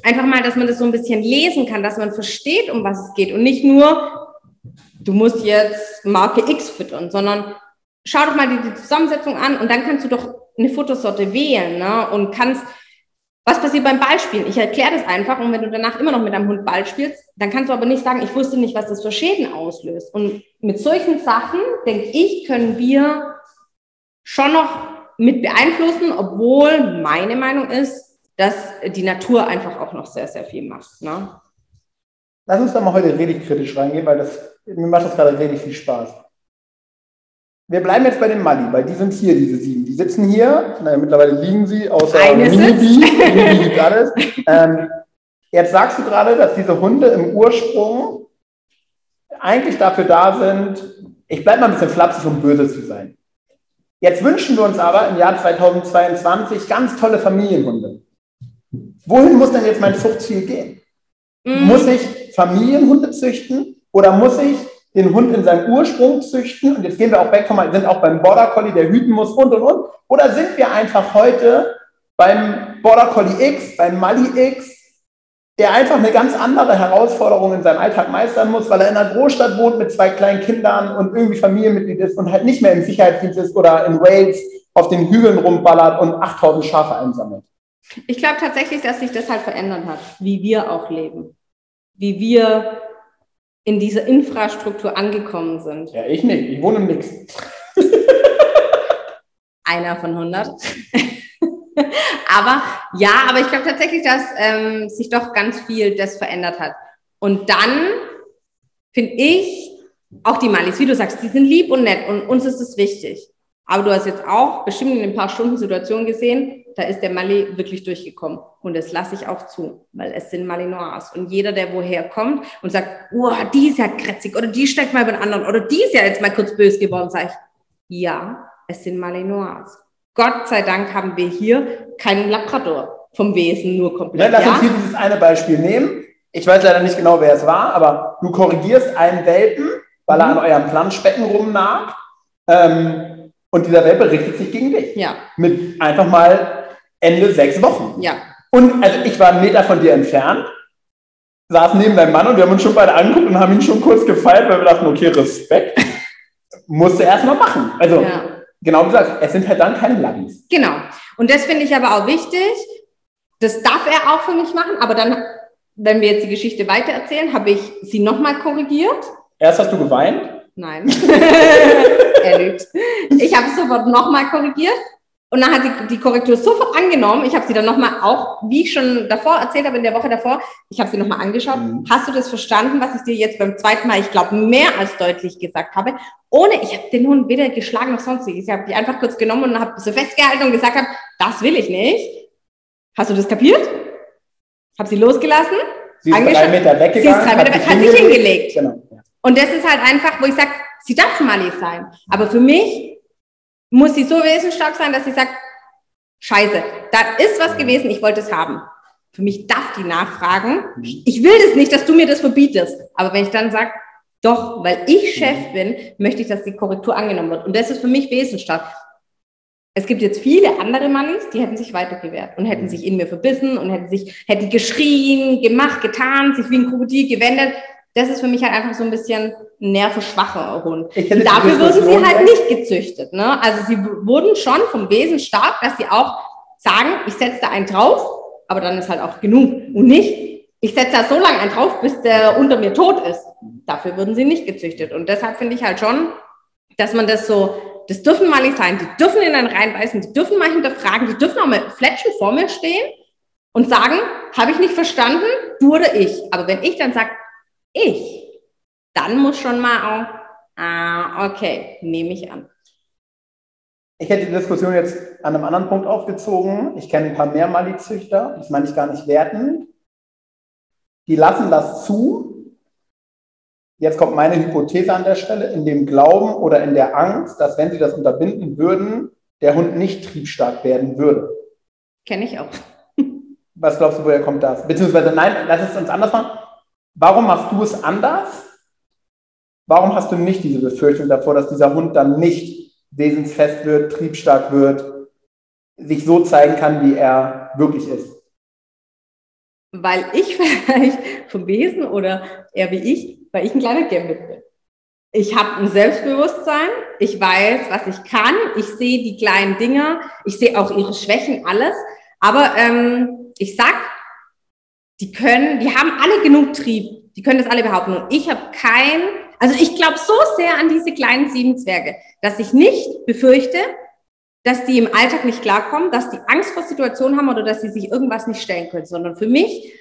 einfach mal, dass man das so ein bisschen lesen kann, dass man versteht, um was es geht und nicht nur, du musst jetzt Marke X füttern, sondern schau doch mal die, die Zusammensetzung an und dann kannst du doch eine Futtersorte wählen ne? und kannst was passiert beim Ballspielen? Ich erkläre das einfach und wenn du danach immer noch mit deinem Hund Ball spielst, dann kannst du aber nicht sagen, ich wusste nicht, was das für Schäden auslöst. Und mit solchen Sachen, denke ich, können wir schon noch mit beeinflussen, obwohl meine Meinung ist, dass die Natur einfach auch noch sehr, sehr viel macht. Ne? Lass uns da mal heute richtig kritisch reingehen, weil das, mir macht das gerade richtig viel Spaß. Wir bleiben jetzt bei dem Mali, weil die sind hier, diese sieben. Die sitzen hier, naja, mittlerweile liegen sie, außer Eine Minibi, Minibi alles. Ähm, jetzt sagst du gerade, dass diese Hunde im Ursprung eigentlich dafür da sind, ich bleibe mal ein bisschen flapsig, um böse zu sein. Jetzt wünschen wir uns aber im Jahr 2022 ganz tolle Familienhunde. Wohin muss denn jetzt mein Zuchtziel gehen? Mm. Muss ich Familienhunde züchten oder muss ich den Hund in seinem Ursprung züchten und jetzt gehen wir auch weg vom, sind auch beim Border Collie, der hüten muss und und und. Oder sind wir einfach heute beim Border Collie X, beim Mali X, der einfach eine ganz andere Herausforderung in seinem Alltag meistern muss, weil er in einer Großstadt wohnt mit zwei kleinen Kindern und irgendwie Familienmitglied ist und halt nicht mehr im Sicherheitsdienst ist oder in Wales auf den Hügeln rumballert und 8000 Schafe einsammelt. Ich glaube tatsächlich, dass sich das halt verändert hat, wie wir auch leben. Wie wir in dieser Infrastruktur angekommen sind. Ja, ich nicht. Ich wohne im Nix. Einer von 100. aber ja, aber ich glaube tatsächlich, dass ähm, sich doch ganz viel das verändert hat. Und dann finde ich, auch die Malis, wie du sagst, die sind lieb und nett und uns ist es wichtig. Aber du hast jetzt auch bestimmt in ein paar Stunden Situationen gesehen, da ist der Mali wirklich durchgekommen. Und das lasse ich auch zu, weil es sind Malinois. Und jeder, der woher kommt und sagt, oh, die ist ja krätzig oder die steigt mal über den anderen oder die ist ja jetzt mal kurz böse geworden, sage ich, ja, es sind Malinois. Gott sei Dank haben wir hier keinen Labrador vom Wesen nur komplett. Ja, lass uns hier dieses eine Beispiel nehmen. Ich weiß leider nicht genau, wer es war, aber du korrigierst einen Welpen, weil er mhm. an eurem Planschbecken rumnagt. Ähm, und dieser Welpe richtet sich gegen dich. Ja. Mit einfach mal Ende sechs Wochen. Ja. Und also ich war einen Meter von dir entfernt, saß neben deinem Mann und wir haben uns schon beide angeguckt und haben ihn schon kurz gefeiert, weil wir dachten, okay, Respekt. Musst du erstmal machen. Also, ja. genau gesagt, es sind halt dann keine Lagis. Genau. Und das finde ich aber auch wichtig. Das darf er auch für mich machen, aber dann, wenn wir jetzt die Geschichte weitererzählen, habe ich sie nochmal korrigiert. Erst hast du geweint? Nein. er lügt. Ich habe es sofort nochmal korrigiert und dann hat sie die Korrektur sofort angenommen. Ich habe sie dann nochmal auch, wie ich schon davor erzählt habe, in der Woche davor, ich habe sie nochmal angeschaut. Mhm. Hast du das verstanden, was ich dir jetzt beim zweiten Mal, ich glaube, mehr als deutlich gesagt habe? Ohne, ich habe den Hund weder geschlagen noch sonstiges. Ich habe die einfach kurz genommen und habe so festgehalten und gesagt, hab, das will ich nicht. Hast du das kapiert? Habe sie losgelassen. Sie ist drei Meter weggegangen. Sie ist drei Meter weg, hat sich hingelegt. Genau. Und das ist halt einfach, wo ich sage, sie darf Mali sein. Aber für mich muss sie so wesensstark sein, dass sie sagt, scheiße, da ist was gewesen, ich wollte es haben. Für mich darf die nachfragen. Ich will das nicht, dass du mir das verbietest. Aber wenn ich dann sage, doch, weil ich Chef bin, möchte ich, dass die Korrektur angenommen wird. Und das ist für mich wesensstark. Es gibt jetzt viele andere Mannis, die hätten sich weiter gewehrt und hätten sich in mir verbissen und hätten sich, hätten geschrien, gemacht, getan, sich wie ein Krokodil gewendet das ist für mich halt einfach so ein bisschen nervenschwacher Hund. Und dafür wurden sie halt nicht gezüchtet. Ne? Also sie wurden schon vom Wesen stark, dass sie auch sagen, ich setze da einen drauf, aber dann ist halt auch genug. Und nicht, ich setze da so lange einen drauf, bis der unter mir tot ist. Dafür wurden sie nicht gezüchtet. Und deshalb finde ich halt schon, dass man das so, das dürfen mal nicht sein. Die dürfen in einen reinbeißen, die dürfen mal hinterfragen, die dürfen auch mal Fletschen vor mir stehen und sagen, habe ich nicht verstanden, du oder ich. Aber wenn ich dann sage, ich, dann muss schon mal auch, ah, okay, nehme ich an. Ich hätte die Diskussion jetzt an einem anderen Punkt aufgezogen. Ich kenne ein paar mehr Mali-Züchter, das meine ich gar nicht werten. die lassen das zu. Jetzt kommt meine Hypothese an der Stelle, in dem Glauben oder in der Angst, dass wenn sie das unterbinden würden, der Hund nicht triebstark werden würde. Kenne ich auch. Was glaubst du, woher kommt das? Beziehungsweise, nein, lass es uns anders machen. Warum machst du es anders? Warum hast du nicht diese Befürchtung davor, dass dieser Hund dann nicht wesensfest wird, triebstark wird, sich so zeigen kann, wie er wirklich ist? Weil ich vielleicht vom Wesen oder eher wie ich, weil ich ein kleiner Gambit bin. Ich habe ein Selbstbewusstsein, ich weiß, was ich kann, ich sehe die kleinen Dinge, ich sehe auch ihre Schwächen, alles. Aber ähm, ich sag, die können, die haben alle genug Trieb, die können das alle behaupten. Und ich habe kein, also ich glaube so sehr an diese kleinen sieben Zwerge, dass ich nicht befürchte, dass die im Alltag nicht klarkommen, dass die Angst vor Situationen haben oder dass sie sich irgendwas nicht stellen können, sondern für mich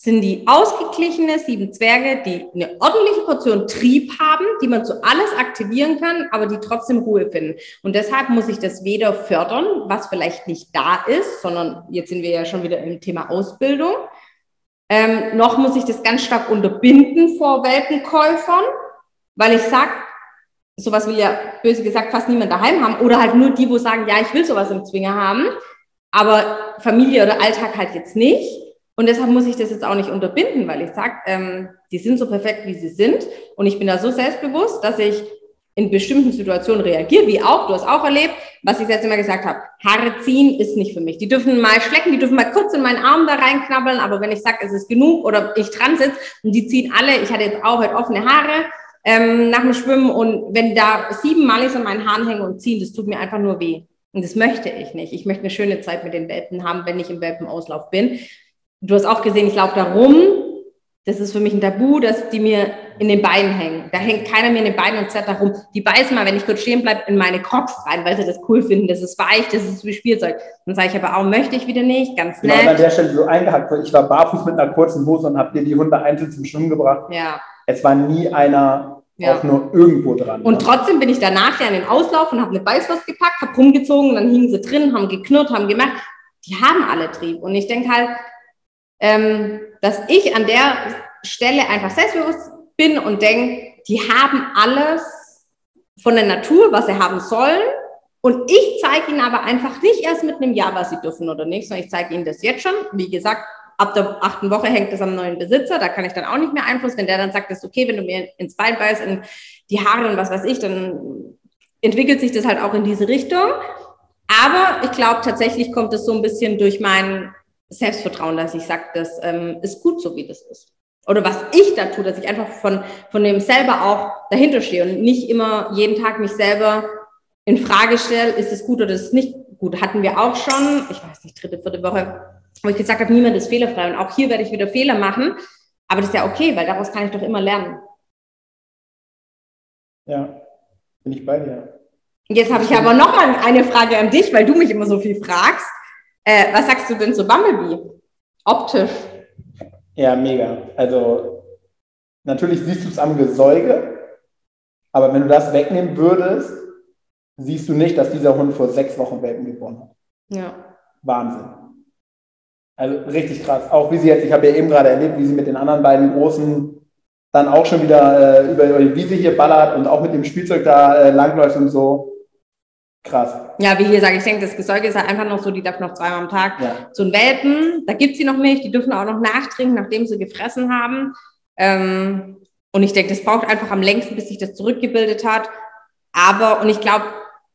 sind die ausgeglichene sieben Zwerge, die eine ordentliche Portion Trieb haben, die man zu alles aktivieren kann, aber die trotzdem Ruhe finden. Und deshalb muss ich das weder fördern, was vielleicht nicht da ist, sondern jetzt sind wir ja schon wieder im Thema Ausbildung, ähm, noch muss ich das ganz stark unterbinden vor Welpenkäufern, weil ich sag, sowas will ja böse gesagt fast niemand daheim haben oder halt nur die, wo sagen, ja, ich will sowas im Zwinger haben, aber Familie oder Alltag halt jetzt nicht. Und deshalb muss ich das jetzt auch nicht unterbinden, weil ich sage, ähm, die sind so perfekt, wie sie sind. Und ich bin da so selbstbewusst, dass ich in bestimmten Situationen reagiere, wie auch, du hast auch erlebt, was ich jetzt immer gesagt habe, Haare ziehen ist nicht für mich. Die dürfen mal schlecken, die dürfen mal kurz in meinen Arm da reinknabbeln, aber wenn ich sage, es ist genug oder ich dran sitze und die ziehen alle, ich hatte jetzt auch halt offene Haare ähm, nach dem Schwimmen und wenn da sieben Malis an meinen Haaren hängen und ziehen, das tut mir einfach nur weh. Und das möchte ich nicht. Ich möchte eine schöne Zeit mit den Welpen haben, wenn ich im Welpenauslauf bin. Du hast auch gesehen, ich laufe da rum. Das ist für mich ein Tabu, dass die mir in den Beinen hängen. Da hängt keiner mir in den Beinen und zerrt da rum. Die beißen mal, wenn ich kurz stehen bleibe, in meine Crocs rein, weil sie das cool finden. Das ist weich, das ist wie Spielzeug. Dann sage ich aber auch, möchte ich wieder nicht, ganz nett. Genau, an der Stelle so eingehackt, ich war barfuß mit einer kurzen Hose und habe dir die Hunde einzeln zum Schwimmen gebracht. Ja. Es war nie einer ja. auch nur irgendwo dran. Und trotzdem bin ich danach ja in den Auslauf und habe eine Beißwurst gepackt, habe rumgezogen, dann hingen sie drin, haben geknurrt, haben gemacht. Die haben alle Trieb. Und ich denke halt, ähm, dass ich an der Stelle einfach selbstbewusst bin und denke, die haben alles von der Natur, was sie haben sollen. Und ich zeige ihnen aber einfach nicht erst mit einem Jahr, was sie dürfen oder nicht, sondern ich zeige ihnen das jetzt schon. Wie gesagt, ab der achten Woche hängt es am neuen Besitzer, da kann ich dann auch nicht mehr Einfluss. Wenn der dann sagt, das ist okay, wenn du mir ins Bein beißt, in die Haare und was weiß ich, dann entwickelt sich das halt auch in diese Richtung. Aber ich glaube, tatsächlich kommt es so ein bisschen durch mein Selbstvertrauen, dass ich sage, das ähm, ist gut so, wie das ist. Oder was ich da tue, dass ich einfach von, von dem selber auch dahinter stehe und nicht immer jeden Tag mich selber in Frage stelle, ist es gut oder ist es nicht gut. Hatten wir auch schon, ich weiß nicht, dritte, vierte Woche, wo ich gesagt habe, niemand ist fehlerfrei. Und auch hier werde ich wieder Fehler machen. Aber das ist ja okay, weil daraus kann ich doch immer lernen. Ja, bin ich bei dir. Jetzt habe ich aber noch mal eine Frage an dich, weil du mich immer so viel fragst. Äh, was sagst du denn zu Bumblebee? Optisch. Ja, mega. Also natürlich siehst du es am Gesäuge, aber wenn du das wegnehmen würdest, siehst du nicht, dass dieser Hund vor sechs Wochen Welpen geboren hat. Ja. Wahnsinn. Also richtig krass. Auch wie sie jetzt, ich habe ja eben gerade erlebt, wie sie mit den anderen beiden Großen dann auch schon wieder äh, über die Wiese hier ballert und auch mit dem Spielzeug da äh, langläuft und so. Krass. Ja, wie hier sage ich, denke, das Gesäuge ist halt einfach noch so, die darf noch zweimal am Tag ja. so ein Welpen. Da gibt sie noch Milch, die dürfen auch noch nachtrinken, nachdem sie gefressen haben. Ähm, und ich denke, das braucht einfach am längsten, bis sich das zurückgebildet hat. Aber, und ich glaube,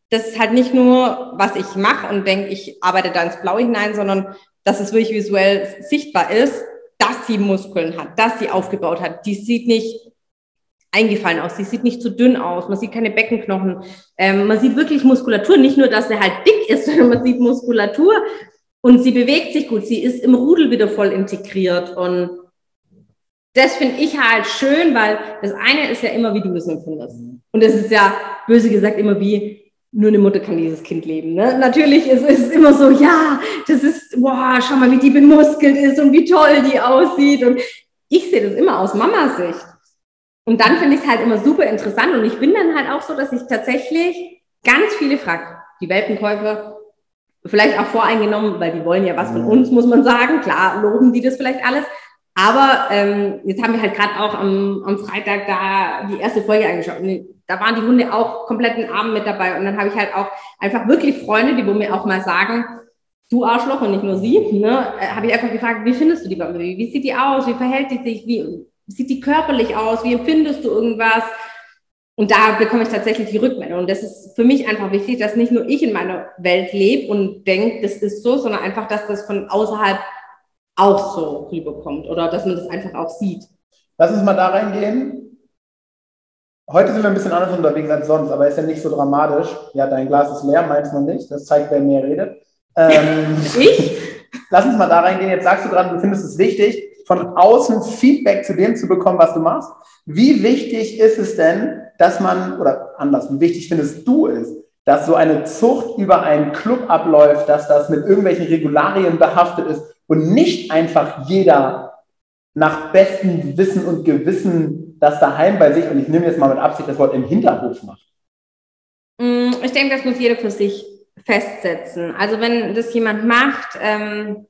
das ist halt nicht nur, was ich mache und denke, ich arbeite da ins Blaue hinein, sondern dass es wirklich visuell sichtbar ist, dass sie Muskeln hat, dass sie aufgebaut hat. Die sieht nicht eingefallen aus. Sie sieht nicht zu dünn aus. Man sieht keine Beckenknochen. Ähm, man sieht wirklich Muskulatur. Nicht nur, dass sie halt dick ist, sondern man sieht Muskulatur. Und sie bewegt sich gut. Sie ist im Rudel wieder voll integriert. Und das finde ich halt schön, weil das eine ist ja immer, wie du es empfindest. Und das ist ja, böse gesagt, immer wie, nur eine Mutter kann dieses Kind leben. Ne? Natürlich ist es immer so, ja, das ist, boah, schau mal, wie die bemuskelt ist und wie toll die aussieht. Und ich sehe das immer aus Mamas Sicht. Und dann finde ich es halt immer super interessant und ich bin dann halt auch so, dass ich tatsächlich ganz viele frage, die Welpenkäufer, vielleicht auch voreingenommen, weil die wollen ja was von uns, muss man sagen. Klar, loben die das vielleicht alles. Aber ähm, jetzt haben wir halt gerade auch am, am Freitag da die erste Folge angeschaut. Und da waren die Hunde auch kompletten Abend mit dabei. Und dann habe ich halt auch einfach wirklich Freunde, die wo mir auch mal sagen, du Arschloch und nicht nur sie, ne, äh, habe ich einfach gefragt, wie findest du die Bambi? Wie sieht die aus? Wie verhält die sich? Wie sieht die körperlich aus? Wie empfindest du irgendwas? Und da bekomme ich tatsächlich die Rückmeldung. Und das ist für mich einfach wichtig, dass nicht nur ich in meiner Welt lebe und denke, das ist so, sondern einfach, dass das von außerhalb auch so rüberkommt oder dass man das einfach auch sieht. Lass uns mal da reingehen. Heute sind wir ein bisschen anders unterwegs als sonst, aber ist ja nicht so dramatisch. Ja, dein Glas ist leer, meins noch nicht. Das zeigt, wer mehr redet. Ähm, ich? Lass uns mal da reingehen. Jetzt sagst du gerade, du findest es wichtig, von außen Feedback zu dem zu bekommen, was du machst. Wie wichtig ist es denn, dass man, oder anders, wie wichtig findest du es, dass so eine Zucht über einen Club abläuft, dass das mit irgendwelchen Regularien behaftet ist und nicht einfach jeder nach bestem Wissen und Gewissen das daheim bei sich, und ich nehme jetzt mal mit Absicht das Wort im Hinterhof macht? Mm, ich denke, das muss jeder für sich festsetzen. Also wenn das jemand macht, ähm,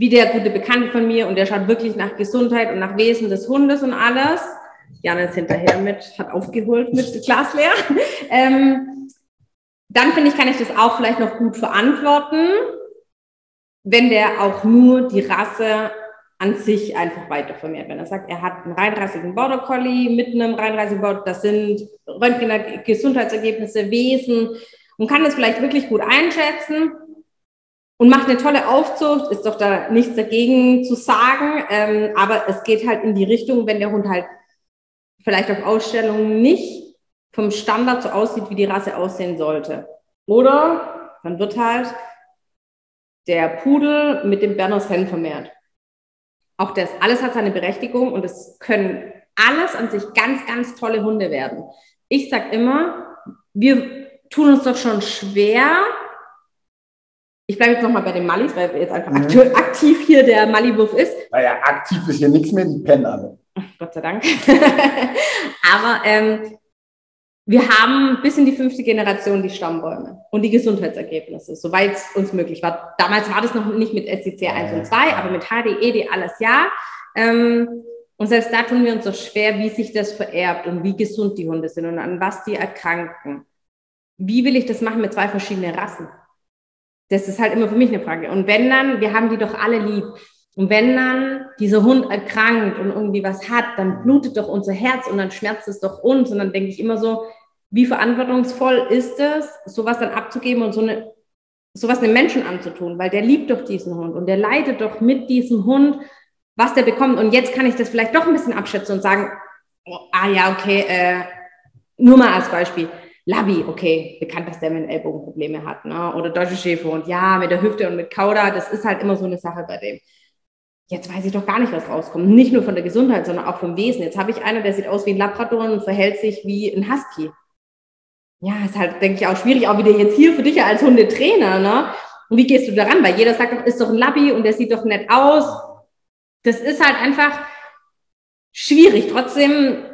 wie der gute Bekannte von mir, und der schaut wirklich nach Gesundheit und nach Wesen des Hundes und alles. Jan ist hinterher mit, hat aufgeholt mit Glas leer. Ähm, dann finde ich, kann ich das auch vielleicht noch gut verantworten, wenn der auch nur die Rasse an sich einfach weiter vermehrt. Wenn er sagt, er hat einen reinrassigen Border Collie mit einem reinrassigen Border, das sind Röntgen Gesundheitsergebnisse, Wesen, und kann das vielleicht wirklich gut einschätzen und macht eine tolle Aufzucht, ist doch da nichts dagegen zu sagen. Ähm, aber es geht halt in die Richtung, wenn der Hund halt vielleicht auf Ausstellungen nicht vom Standard so aussieht, wie die Rasse aussehen sollte. Oder dann wird halt der Pudel mit dem Berners Hen vermehrt. Auch das, alles hat seine Berechtigung und es können alles an sich ganz, ganz tolle Hunde werden. Ich sag immer, wir tun uns doch schon schwer. Ich bleibe jetzt nochmal bei den Mallis, weil jetzt einfach mhm. aktiv hier der Malibuff ist. Naja, aktiv ist hier nichts mehr, die pennen alle. Gott sei Dank. Aber ähm, wir haben bis in die fünfte Generation die Stammbäume und die Gesundheitsergebnisse, soweit es uns möglich war. Damals war das noch nicht mit SCC 1 und 2, aber mit HDED alles ja. Ähm, und selbst da tun wir uns so schwer, wie sich das vererbt und wie gesund die Hunde sind und an was die erkranken wie will ich das machen mit zwei verschiedenen Rassen? Das ist halt immer für mich eine Frage. Und wenn dann, wir haben die doch alle lieb. Und wenn dann dieser Hund erkrankt und irgendwie was hat, dann blutet doch unser Herz und dann schmerzt es doch uns. Und dann denke ich immer so, wie verantwortungsvoll ist es, sowas dann abzugeben und so eine, sowas einem Menschen anzutun, weil der liebt doch diesen Hund und der leidet doch mit diesem Hund, was der bekommt. Und jetzt kann ich das vielleicht doch ein bisschen abschätzen und sagen, oh, ah ja, okay, äh, nur mal als Beispiel Labi, okay, bekannt, dass der mit Ellbogenprobleme hat, ne? oder deutsche Schäfer und ja, mit der Hüfte und mit Kauda, das ist halt immer so eine Sache bei dem. Jetzt weiß ich doch gar nicht, was rauskommt. Nicht nur von der Gesundheit, sondern auch vom Wesen. Jetzt habe ich einen, der sieht aus wie ein Labrador und verhält sich wie ein Husky. Ja, ist halt, denke ich, auch schwierig, auch wieder jetzt hier für dich als Hundetrainer, ne? Und wie gehst du daran? Weil jeder sagt doch, ist doch ein Labby und der sieht doch nett aus. Das ist halt einfach schwierig. Trotzdem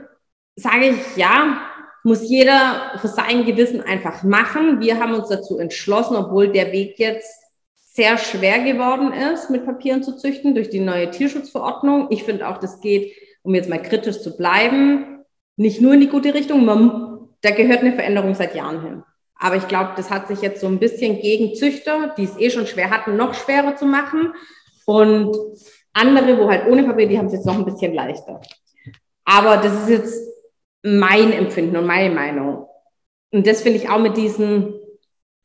sage ich, ja, muss jeder für sein Gewissen einfach machen. Wir haben uns dazu entschlossen, obwohl der Weg jetzt sehr schwer geworden ist, mit Papieren zu züchten durch die neue Tierschutzverordnung. Ich finde auch, das geht, um jetzt mal kritisch zu bleiben, nicht nur in die gute Richtung. Man, da gehört eine Veränderung seit Jahren hin. Aber ich glaube, das hat sich jetzt so ein bisschen gegen Züchter, die es eh schon schwer hatten, noch schwerer zu machen. Und andere, wo halt ohne Papier, die haben es jetzt noch ein bisschen leichter. Aber das ist jetzt mein Empfinden und meine Meinung. Und das finde ich auch mit diesen,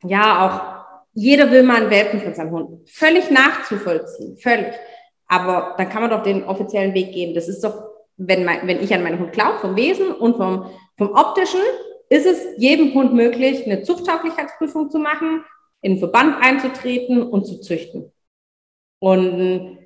ja, auch jeder will mal einen Welpen von seinem Hund. Völlig nachzuvollziehen, völlig. Aber dann kann man doch den offiziellen Weg gehen. Das ist doch, wenn, mein, wenn ich an meinen Hund glaube, vom Wesen und vom, vom optischen, ist es jedem Hund möglich, eine Zuchttauglichkeitsprüfung zu machen, in den Verband einzutreten und zu züchten. Und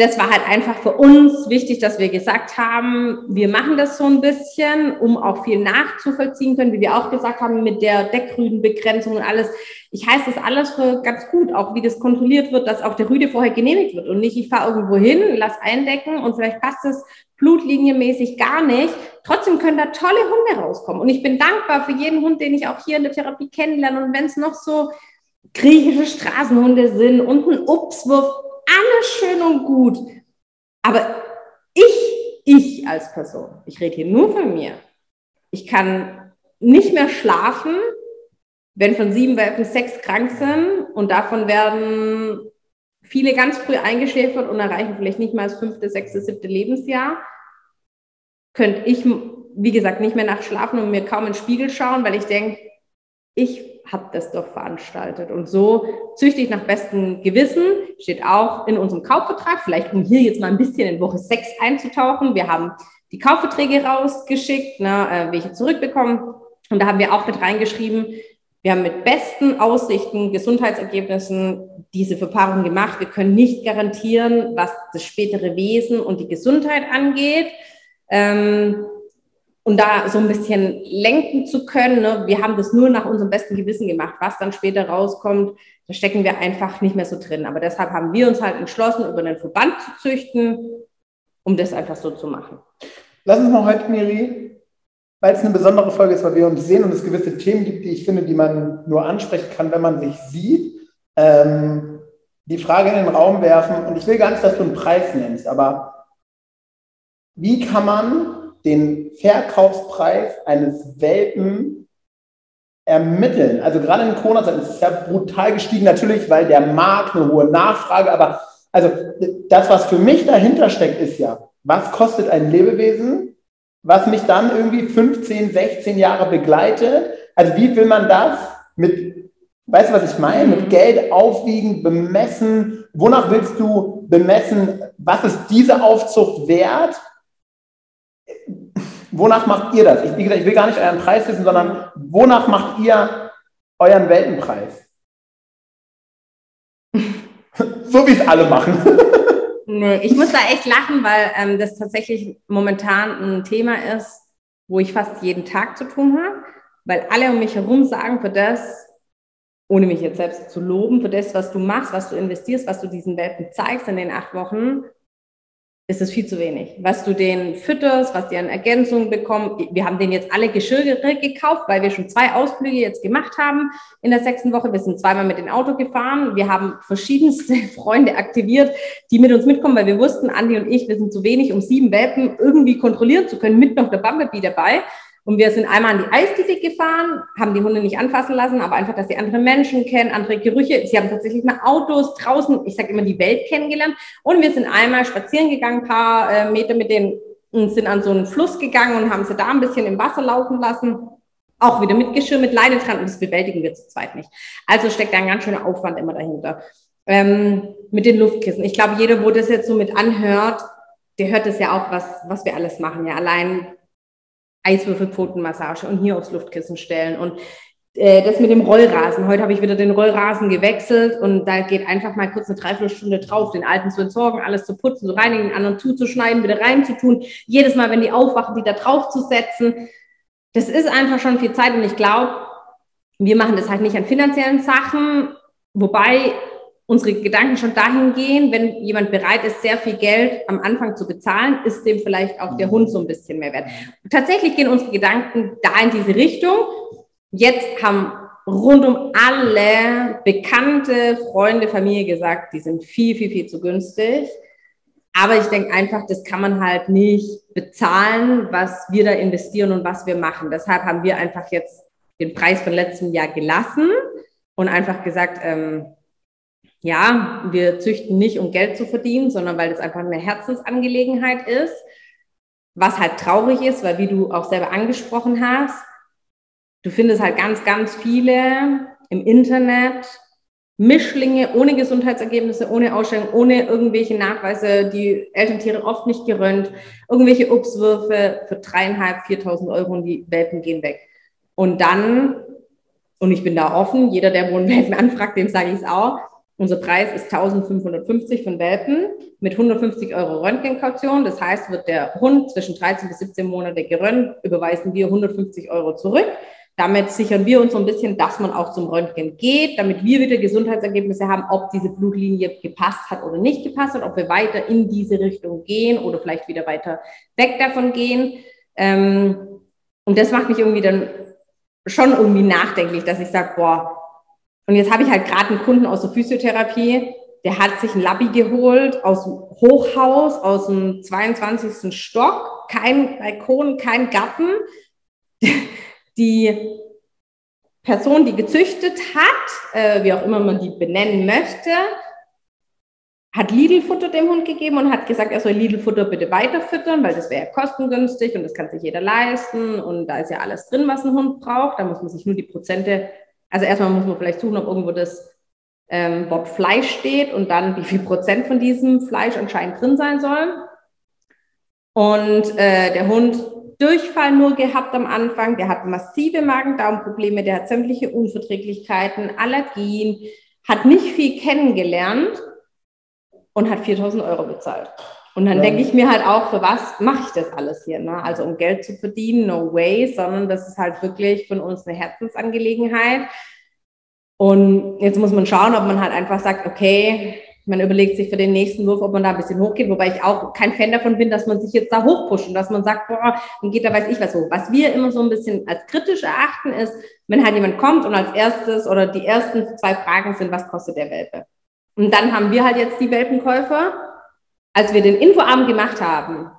das war halt einfach für uns wichtig, dass wir gesagt haben, wir machen das so ein bisschen, um auch viel nachzuvollziehen können, wie wir auch gesagt haben, mit der Deckrüdenbegrenzung und alles. Ich heiße das alles für ganz gut, auch wie das kontrolliert wird, dass auch der Rüde vorher genehmigt wird und nicht, ich fahre irgendwo hin, lass eindecken und vielleicht passt es blutlinienmäßig gar nicht. Trotzdem können da tolle Hunde rauskommen. Und ich bin dankbar für jeden Hund, den ich auch hier in der Therapie kennenlerne. Und wenn es noch so griechische Straßenhunde sind und ein Upswurf, alles schön und gut. Aber ich, ich als Person, ich rede hier nur von mir, ich kann nicht mehr schlafen, wenn von sieben Welpen sechs krank sind und davon werden viele ganz früh eingeschläfert und erreichen vielleicht nicht mal das fünfte, sechste, siebte Lebensjahr, könnte ich, wie gesagt, nicht mehr nachschlafen und mir kaum in den Spiegel schauen, weil ich denke, ich habe das doch veranstaltet. Und so züchte ich nach bestem Gewissen, steht auch in unserem Kaufvertrag, vielleicht um hier jetzt mal ein bisschen in Woche 6 einzutauchen. Wir haben die Kaufverträge rausgeschickt, ne, äh, welche zurückbekommen. Und da haben wir auch mit reingeschrieben, wir haben mit besten Aussichten, Gesundheitsergebnissen diese Verpaarung gemacht. Wir können nicht garantieren, was das spätere Wesen und die Gesundheit angeht. Ähm, und da so ein bisschen lenken zu können. Ne? Wir haben das nur nach unserem besten Gewissen gemacht. Was dann später rauskommt, da stecken wir einfach nicht mehr so drin. Aber deshalb haben wir uns halt entschlossen, über einen Verband zu züchten, um das einfach so zu machen. Lass uns mal heute, Miri, weil es eine besondere Folge ist, weil wir uns sehen und es gewisse Themen gibt, die ich finde, die man nur ansprechen kann, wenn man sich sieht, ähm, die Frage in den Raum werfen. Und ich will gar nicht, dass du einen Preis nennst, aber wie kann man den Verkaufspreis eines Welpen ermitteln? Also gerade in Corona-Zeiten ist es ja brutal gestiegen, natürlich, weil der Markt eine hohe Nachfrage, aber also das, was für mich dahinter steckt, ist ja, was kostet ein Lebewesen, was mich dann irgendwie 15, 16 Jahre begleitet. Also wie will man das mit, weißt du, was ich meine? Mit Geld aufwiegen, bemessen. Wonach willst du bemessen, was ist diese Aufzucht wert? Wonach macht ihr das? Ich, wie gesagt, ich will gar nicht euren Preis wissen, sondern wonach macht ihr euren Weltenpreis? so wie es alle machen. Nee, ich muss da echt lachen, weil ähm, das tatsächlich momentan ein Thema ist, wo ich fast jeden Tag zu tun habe, weil alle um mich herum sagen, für das, ohne mich jetzt selbst zu loben, für das, was du machst, was du investierst, was du diesen Welpen zeigst in den acht Wochen, ist es viel zu wenig. Was du den fütterst, was die an Ergänzungen bekommen. Wir haben den jetzt alle Geschirre gekauft, weil wir schon zwei Ausflüge jetzt gemacht haben in der sechsten Woche. Wir sind zweimal mit dem Auto gefahren. Wir haben verschiedenste Freunde aktiviert, die mit uns mitkommen, weil wir wussten, Andi und ich, wir sind zu wenig, um sieben Welpen irgendwie kontrollieren zu können, mit noch der Bumblebee dabei. Und wir sind einmal an die Eisdiele gefahren, haben die Hunde nicht anfassen lassen, aber einfach, dass sie andere Menschen kennen, andere Gerüche. Sie haben tatsächlich mal Autos draußen, ich sage immer, die Welt kennengelernt. Und wir sind einmal spazieren gegangen, ein paar äh, Meter mit denen und sind an so einen Fluss gegangen und haben sie da ein bisschen im Wasser laufen lassen. Auch wieder mit Geschirr, mit Leine dran und das bewältigen wir zu zweit nicht. Also steckt da ein ganz schöner Aufwand immer dahinter. Ähm, mit den Luftkissen. Ich glaube, jeder, wo das jetzt so mit anhört, der hört das ja auch, was, was wir alles machen. Ja, allein Eiswürfelpfotenmassage und hier aufs Luftkissen stellen und äh, das mit dem Rollrasen. Heute habe ich wieder den Rollrasen gewechselt und da geht einfach mal kurz eine Dreiviertelstunde drauf, den alten zu entsorgen, alles zu putzen, zu reinigen, den anderen zuzuschneiden, wieder reinzutun. Jedes Mal, wenn die aufwachen, die da drauf zu setzen. Das ist einfach schon viel Zeit und ich glaube, wir machen das halt nicht an finanziellen Sachen, wobei unsere Gedanken schon dahin gehen, wenn jemand bereit ist, sehr viel Geld am Anfang zu bezahlen, ist dem vielleicht auch der Hund so ein bisschen mehr wert. Tatsächlich gehen unsere Gedanken da in diese Richtung. Jetzt haben rund um alle bekannte Freunde, Familie gesagt, die sind viel, viel, viel zu günstig. Aber ich denke einfach, das kann man halt nicht bezahlen, was wir da investieren und was wir machen. Deshalb haben wir einfach jetzt den Preis von letztem Jahr gelassen und einfach gesagt, ähm, ja, wir züchten nicht, um Geld zu verdienen, sondern weil es einfach eine Herzensangelegenheit ist. Was halt traurig ist, weil wie du auch selber angesprochen hast, du findest halt ganz, ganz viele im Internet Mischlinge ohne Gesundheitsergebnisse, ohne Ausstellung, ohne irgendwelche Nachweise, die Elterntiere oft nicht gerönt, irgendwelche Obstwürfe für dreieinhalb, viertausend Euro und die Welpen gehen weg. Und dann, und ich bin da offen, jeder, der wohl Welpen anfragt, dem sage ich es auch, unser Preis ist 1550 von Welpen mit 150 Euro Röntgenkaution. Das heißt, wird der Hund zwischen 13 bis 17 Monate gerönt, überweisen wir 150 Euro zurück. Damit sichern wir uns so ein bisschen, dass man auch zum Röntgen geht, damit wir wieder Gesundheitsergebnisse haben, ob diese Blutlinie gepasst hat oder nicht gepasst hat, ob wir weiter in diese Richtung gehen oder vielleicht wieder weiter weg davon gehen. Ähm, und das macht mich irgendwie dann schon irgendwie nachdenklich, dass ich sage, boah, und jetzt habe ich halt gerade einen Kunden aus der Physiotherapie, der hat sich ein Labby geholt aus dem Hochhaus, aus dem 22. Stock, kein Balkon, kein Garten. Die Person, die gezüchtet hat, äh, wie auch immer man die benennen möchte, hat Lidl-Futter dem Hund gegeben und hat gesagt, er soll Lidl-Futter bitte weiterfüttern, weil das wäre ja kostengünstig und das kann sich jeder leisten und da ist ja alles drin, was ein Hund braucht. Da muss man sich nur die Prozente, also erstmal muss man vielleicht suchen, ob irgendwo das ähm, Wort Fleisch steht und dann wie viel Prozent von diesem Fleisch anscheinend drin sein soll. Und äh, der Hund Durchfall nur gehabt am Anfang, der hat massive Magen-Darm-Probleme, der hat sämtliche Unverträglichkeiten, Allergien, hat nicht viel kennengelernt und hat 4000 Euro bezahlt. Und dann ja. denke ich mir halt auch, für was mache ich das alles hier? Ne? Also um Geld zu verdienen, no way, sondern das ist halt wirklich von uns eine Herzensangelegenheit. Und jetzt muss man schauen, ob man halt einfach sagt, okay, man überlegt sich für den nächsten Wurf, ob man da ein bisschen hochgeht, wobei ich auch kein Fan davon bin, dass man sich jetzt da hochpusht und dass man sagt, boah, dann geht da weiß ich was hoch. Was wir immer so ein bisschen als kritisch erachten ist, wenn halt jemand kommt und als erstes oder die ersten zwei Fragen sind, was kostet der Welpe? Und dann haben wir halt jetzt die Welpenkäufer. Als wir den Infoabend gemacht haben,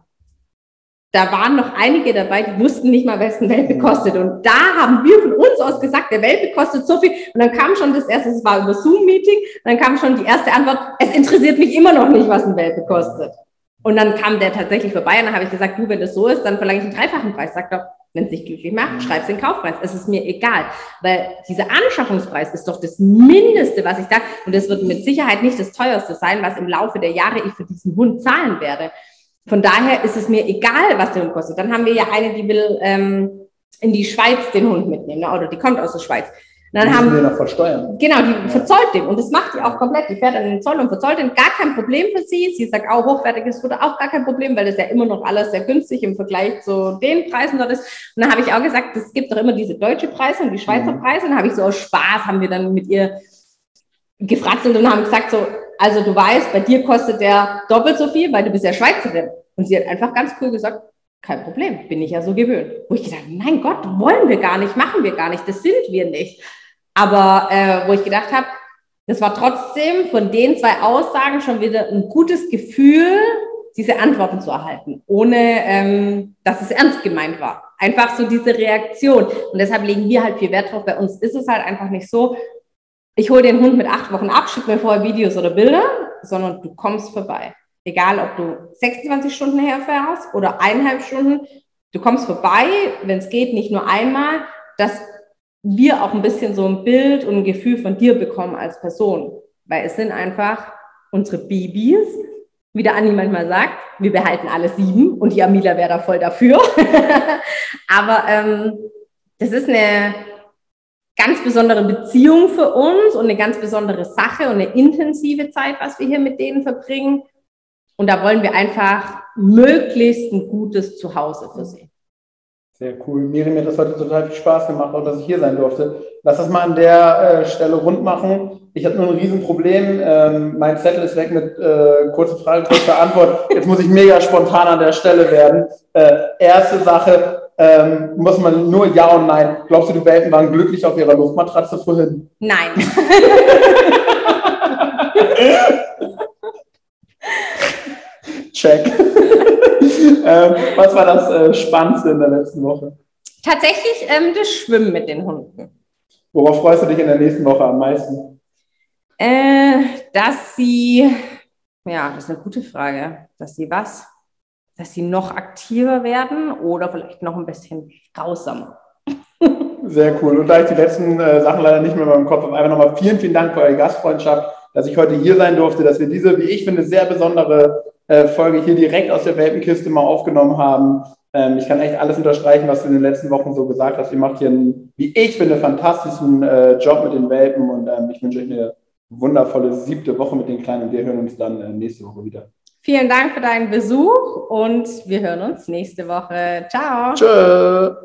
da waren noch einige dabei, die wussten nicht mal, was ein Welpe mhm. kostet. Und da haben wir von uns aus gesagt, der Welpe kostet so viel. Und dann kam schon das erste, es war über Zoom-Meeting, dann kam schon die erste Antwort, es interessiert mich immer noch nicht, was ein Welpe kostet. Und dann kam der tatsächlich vorbei und dann habe ich gesagt, du, wenn das so ist, dann verlange ich einen dreifachen Preis. Sag doch, wenn es dich glücklich macht, mhm. schreib den Kaufpreis. Es ist mir egal, weil dieser Anschaffungspreis ist doch das Mindeste, was ich da, und das wird mit Sicherheit nicht das teuerste sein, was im Laufe der Jahre ich für diesen Hund zahlen werde. Von daher ist es mir egal, was der Hund kostet. Dann haben wir ja eine, die will ähm, in die Schweiz den Hund mitnehmen, ne? oder die kommt aus der Schweiz. Und dann die haben wir noch versteuern. Genau, die verzollt den und das macht die auch komplett. Die fährt an den Zoll und verzollt den, gar kein Problem für sie. Sie sagt auch hochwertiges Futter, auch gar kein Problem, weil das ja immer noch alles sehr günstig im Vergleich zu den Preisen dort ist. Und dann habe ich auch gesagt, es gibt doch immer diese deutsche Preise und die Schweizer mhm. Preise. Und dann habe ich so aus Spaß haben wir dann mit ihr gefratzelt und haben gesagt so, also du weißt, bei dir kostet der doppelt so viel, weil du bist ja Schweizerin. Und sie hat einfach ganz cool gesagt, kein Problem, bin ich ja so gewöhnt. Wo ich gedacht, mein Gott, wollen wir gar nicht, machen wir gar nicht, das sind wir nicht. Aber äh, wo ich gedacht habe, das war trotzdem von den zwei Aussagen schon wieder ein gutes Gefühl, diese Antworten zu erhalten, ohne ähm, dass es ernst gemeint war. Einfach so diese Reaktion. Und deshalb legen wir halt viel Wert drauf. Bei uns ist es halt einfach nicht so, ich hole den Hund mit acht Wochen ab, schicke mir vorher Videos oder Bilder, sondern du kommst vorbei. Egal, ob du 26 Stunden herfährst oder eineinhalb Stunden, du kommst vorbei, wenn es geht, nicht nur einmal, dass wir auch ein bisschen so ein Bild und ein Gefühl von dir bekommen als Person. Weil es sind einfach unsere Babys, wie der Anni manchmal sagt, wir behalten alle sieben und die Amila wäre da voll dafür. Aber ähm, das ist eine ganz besondere Beziehung für uns und eine ganz besondere Sache und eine intensive Zeit, was wir hier mit denen verbringen. Und da wollen wir einfach möglichst ein gutes Zuhause für sie. Sehr cool. Miri, mir hat das heute total viel Spaß gemacht, auch dass ich hier sein durfte. Lass das mal an der äh, Stelle rund machen. Ich habe nur ein Riesenproblem. Ähm, mein Zettel ist weg mit äh, kurze Frage, kurze Antwort. Jetzt muss ich mega spontan an der Stelle werden. Äh, erste Sache, ähm, muss man nur Ja und Nein. Glaubst du, die Welpen waren glücklich auf ihrer Luftmatratze vorhin? Nein. Check. ähm, was war das äh, Spannendste in der letzten Woche? Tatsächlich ähm, das Schwimmen mit den Hunden. Worauf freust du dich in der nächsten Woche am meisten? Äh, dass sie, ja, das ist eine gute Frage, dass sie was? dass sie noch aktiver werden oder vielleicht noch ein bisschen grausamer. Sehr cool. Und da ich die letzten äh, Sachen leider nicht mehr in meinem Kopf habe, einfach nochmal vielen, vielen Dank für eure Gastfreundschaft, dass ich heute hier sein durfte, dass wir diese, wie ich finde, sehr besondere äh, Folge hier direkt aus der Welpenkiste mal aufgenommen haben. Ähm, ich kann echt alles unterstreichen, was du in den letzten Wochen so gesagt hast. Ihr macht hier einen, wie ich finde, fantastischen äh, Job mit den Welpen und ähm, ich wünsche euch eine wundervolle siebte Woche mit den Kleinen wir hören uns dann äh, nächste Woche wieder. Vielen Dank für deinen Besuch und wir hören uns nächste Woche. Ciao. Tschö.